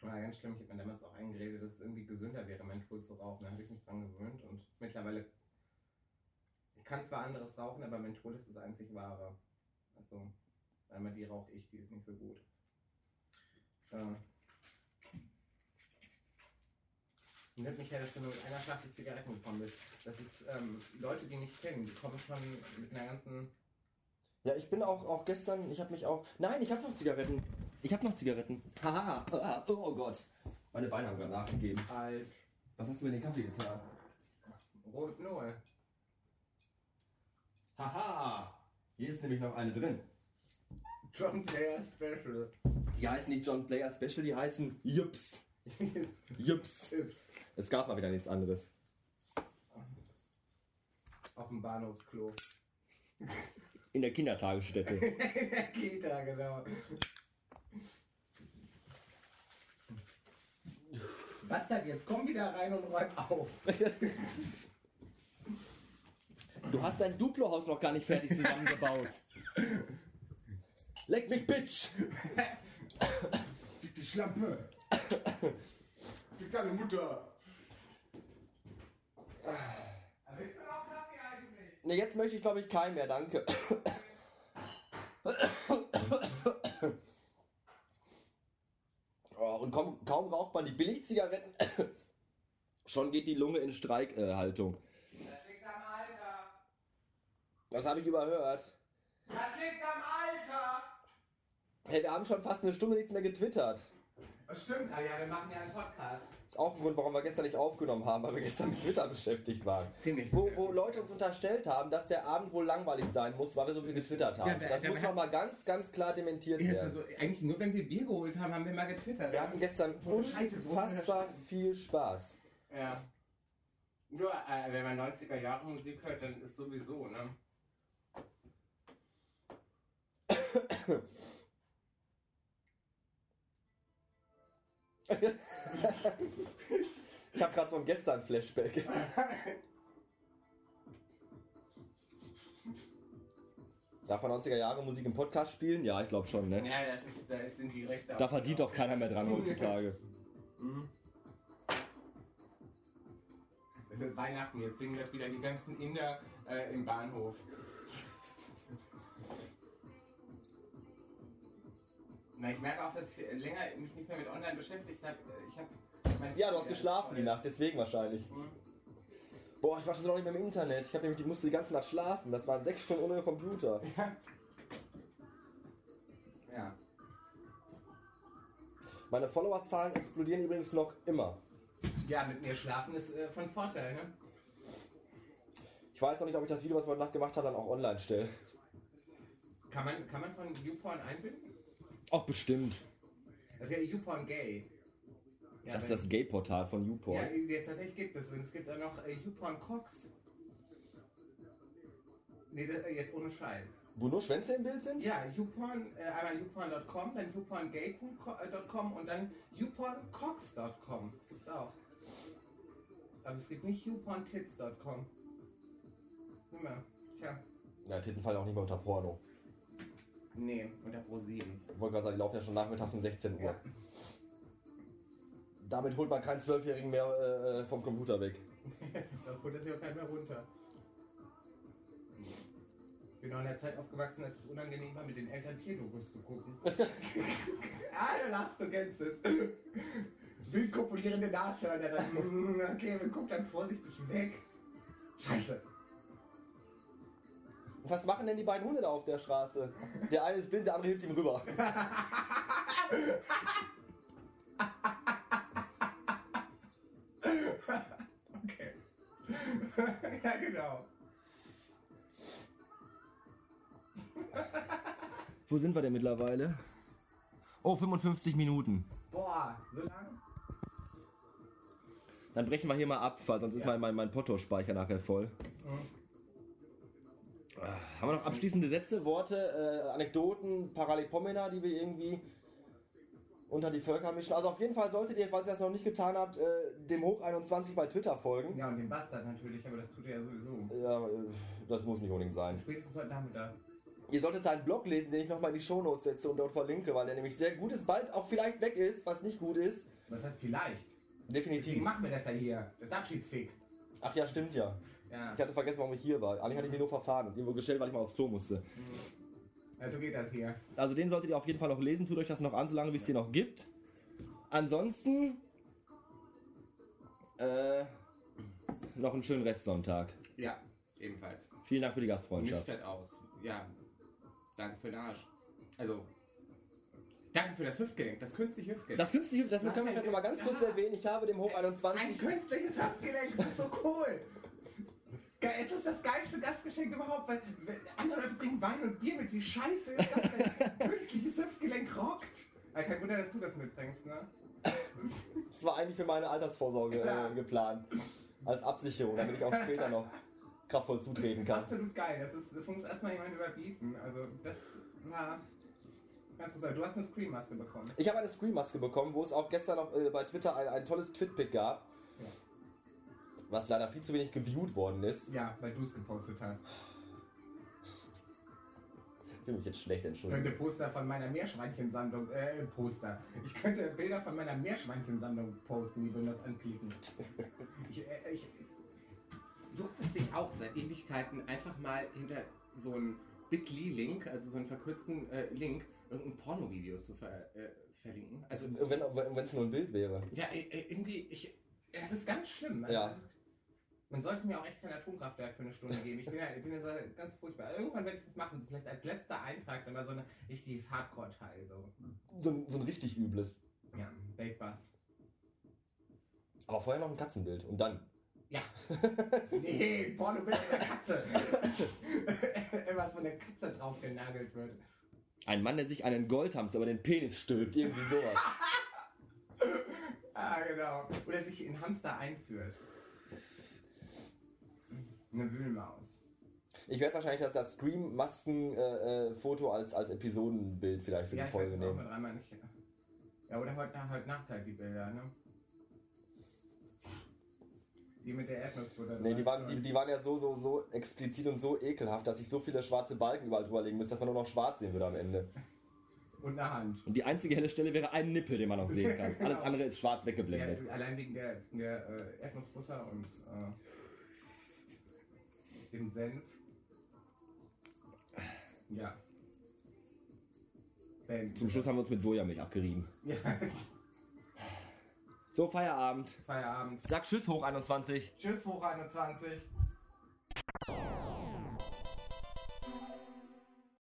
War ganz schlimm. Ich habe mir damals auch eingeredet, dass es irgendwie gesünder wäre, Menthol zu rauchen. Da habe ich mich dran gewöhnt und mittlerweile. Ich kann zwar anderes rauchen, aber Menthol ist das einzig wahre. Also, einmal die rauche ich, die ist nicht so gut. Ja. Wundert mich ja, dass du nur mit einer Schachtel Zigaretten gekommen bist. Das ist, ähm, Leute, die mich kennen, die kommen schon mit einer ganzen. Ja, ich bin auch, auch gestern, ich habe mich auch... Nein, ich habe noch Zigaretten. Ich habe noch Zigaretten. Haha, ah, oh Gott. Meine Beine haben gerade nachgegeben. Alt. Was hast du mit den Kaffee getan? Rot Null. Haha. Hier ist nämlich noch eine drin. John Player Special. Die heißen nicht John Player Special, die heißen Jups. Jups. Yps. Es gab mal wieder nichts anderes. Auf dem Bahnhofsklo. In der Kindertagesstätte. In der Kita, genau. Bastard, jetzt komm wieder rein und räum auf. Du hast dein Duplo-Haus noch gar nicht fertig zusammengebaut. Leck mich, Bitch! Fick die Schlampe. Fick deine Mutter. Willst du noch Kaffee eigentlich? Ne, jetzt möchte ich glaube ich keinen mehr, danke. Oh, und kaum, kaum raucht man die Billigzigaretten, schon geht die Lunge in Streikhaltung. Das liegt am Alter. Das habe ich überhört. Das liegt am Alter. Hey, wir haben schon fast eine Stunde nichts mehr getwittert. Das stimmt, ah ja, wir machen ja einen Podcast. Ist auch ein Grund, warum wir gestern nicht aufgenommen haben, weil wir gestern mit Twitter beschäftigt waren. Ziemlich. Wo, wo Leute uns unterstellt haben, dass der Abend wohl langweilig sein muss, weil wir so viel getwittert haben. Ja, das wir- muss nochmal ganz, ganz klar dementiert Ja, werden. also, eigentlich nur wenn wir Bier geholt haben, haben wir mal getwittert. Wir hatten gestern unfassbar viel Spaß. Ja. Nur, äh, wenn man 90er Jahre Musik hört, dann ist sowieso, ne? Ich habe gerade so ein Gestern-Flashback. Darf man 90er Jahre Musik im Podcast spielen? Ja, ich glaube schon, ne? Ja, das ist, da sind die Rechte. Da verdient doch keiner mehr dran heutzutage. Weihnachten, jetzt singen das wieder die ganzen Inder äh, im Bahnhof. Na, ich merke auch, dass ich länger mich nicht mehr mit online beschäftigt habe. Ich habe. Ja, du hast geschlafen die Nacht, deswegen wahrscheinlich. Mhm. Boah, ich war schon so lange nicht mehr im Internet. Ich habe nämlich, die musste die ganze Nacht schlafen. Das waren sechs Stunden ohne Computer. Ja. Meine Followerzahlen explodieren übrigens noch immer. Ja, mit mir schlafen ist äh, von Vorteil, ne? Ich weiß noch nicht, ob ich das Video, was wir heute Nacht gemacht haben, dann auch online stelle. Kann man, kann man von YouPorn einbinden? Auch bestimmt. Das ist ja YouPorn Gay. Ja, Das ist das Gay-Portal von YouPorn. Ja, jetzt tatsächlich gibt es. Und es gibt auch noch äh, YouPorn Cox. Nee, das, äh, jetzt ohne Scheiß. Wo nur Schwänze im Bild sind? Ja, YouPorn, äh, einmal YouPorn.com, dann YouPornGay.com und dann YouPornCox.com. Gibt's auch. Aber es gibt nicht YouPornTits.com. Nimm mal. Tja. Na, Titten fallen auch nicht mehr unter Porno. Nee, unter Pro 7. Ich wollte gerade sagen, die laufen ja schon nachmittags um 16 Uhr. Ja. Damit holt man keinen Zwölfjährigen mehr äh, vom Computer weg. da holt es ja auch keiner mehr runter. Ich bin auch in der Zeit aufgewachsen, als es unangenehm war, mit den Eltern Tierdokus zu gucken. ah, du lachst, du kennst es. Wild kopulierende Nashörner, dann, okay, wir gucken dann vorsichtig weg. Scheiße. Was machen denn die beiden Hunde da auf der Straße? Der eine ist blind, der andere hilft ihm rüber. Okay. ja, genau. Wo sind wir denn mittlerweile? Oh, 55 Minuten. Boah, so lang? Dann brechen wir hier mal ab, weil sonst ist Ja. mein, mein, mein Potto-Speicher nachher voll. Ah, Haben wir noch abschließende Sätze, Worte, äh, Anekdoten, Paralipomena, die wir irgendwie unter die Völker mischen? Also auf jeden Fall solltet ihr, falls ihr das noch nicht getan habt, äh, dem Hoch 21 bei Twitter folgen. Ja, und den Bastard natürlich, aber das tut er ja sowieso. Ja, äh, das muss nicht unbedingt sein. Spätestens heute Nachmittag. Ihr solltet seinen Blog lesen, den ich nochmal in die Shownotes setze und dort verlinke, weil der nämlich sehr gut ist, bald auch vielleicht weg ist, was nicht gut ist. Was heißt vielleicht? Definitiv. Deswegen machen wir das ja hier. Das Abschiedsfick. Ach ja, stimmt ja. Ja. Ich hatte vergessen, warum ich hier war. Eigentlich hatte ich mich nur verfahren und irgendwo gestellt, weil ich mal aufs Klo musste. Also geht das hier. Also den solltet ihr auf jeden Fall noch lesen. Tut euch das noch an, solange wie es den noch gibt. Ansonsten äh, noch einen schönen Restsonntag. Ja, ebenfalls. Vielen Dank für die Gastfreundschaft. Nüchtern aus. Ja. Danke für den Arsch. Also. Danke für das Hüftgelenk, das künstliche Hüftgelenk. Das künstliche, das Was können wir vielleicht noch mal ganz kurz erwähnen. Ich habe dem Hoch Ein 21 künstliches Hüftgelenk, das ist so cool. Geil, Es ist das geilste Gastgeschenk überhaupt, weil andere Leute bringen Wein und Bier mit. Wie scheiße ist das denn? Künstliches Hüftgelenk rockt. Ja, kein Wunder, dass du das mitbringst, ne? Das war eigentlich für meine Altersvorsorge Ja. äh, geplant. Als Absicherung, damit ich auch später noch kraftvoll zutreten kann. Absolut geil. Das, ist, das muss erstmal jemand überbieten. Also, das war. Kannst du sagen, du hast eine Scream-Maske bekommen. Ich habe eine Screen-Maske bekommen, wo es auch gestern noch äh, bei Twitter ein, ein tolles Twitpick gab. Was leider viel zu wenig geviewt worden ist. Ja, weil du es gepostet hast. Ich fühle mich jetzt schlecht, Ich entschuldigen. könnte Poster von meiner Meerschweinchensammlung, äh, Poster. Ich könnte Bilder von meiner Meerschweinchensammlung posten, die würden das anklicken. Ich, äh, ich, du hattest dich auch seit Ewigkeiten einfach mal hinter so einen Bitly-Link, also so einen verkürzten äh, Link, irgendein Pornovideo zu ver, äh, verlinken. Also, Wenn es nur ein Bild wäre. ja, äh, irgendwie, ich, das ist ganz schlimm. Also, Ja. Man sollte mir auch echt kein Atomkraftwerk für eine Stunde geben. Ich bin ja, ich bin ja so ganz furchtbar. Irgendwann werde ich das machen. Vielleicht als letzter Eintrag dann mal so eine richtiges Hardcore-Teil. So. So, ein- so ein richtig übles. Ja, Bake Bass. Aber vorher noch ein Katzenbild und dann. Ja. nee, Porno mit einer Katze. Was von der Katze drauf genagelt wird. ein Mann, der sich einen Goldhamster über den Penis stülpt. Irgendwie sowas. Ah, genau. Oder sich in Hamster einführt. Eine Wühlmaus. Ich werde wahrscheinlich das, das Scream-Masken-Foto als, als Episodenbild vielleicht für Ja, die ich Folge weiß es auch nehmen. mit einmal nicht. Ja, oder heute, heute Nacht halt die Bilder, ne? Die mit der Erdnussbutter. Nee, die waren, die, die waren ja so, so, so explizit und so ekelhaft, dass ich so viele schwarze Balken überall drüber legen müsste, dass man nur noch schwarz sehen würde am Ende. Und eine Hand. Und die einzige helle Stelle wäre ein Nippel, den man noch sehen kann. Alles andere ist schwarz Ja, weggeblendet. allein wegen der, der äh, Erdnussbutter und äh, dem Senf. Ja. Ben. Zum Schluss haben wir uns mit Sojamilch abgerieben. Ja, So, Feierabend. Feierabend. Sag Tschüss, Hoch 21. Tschüss, Hoch 21.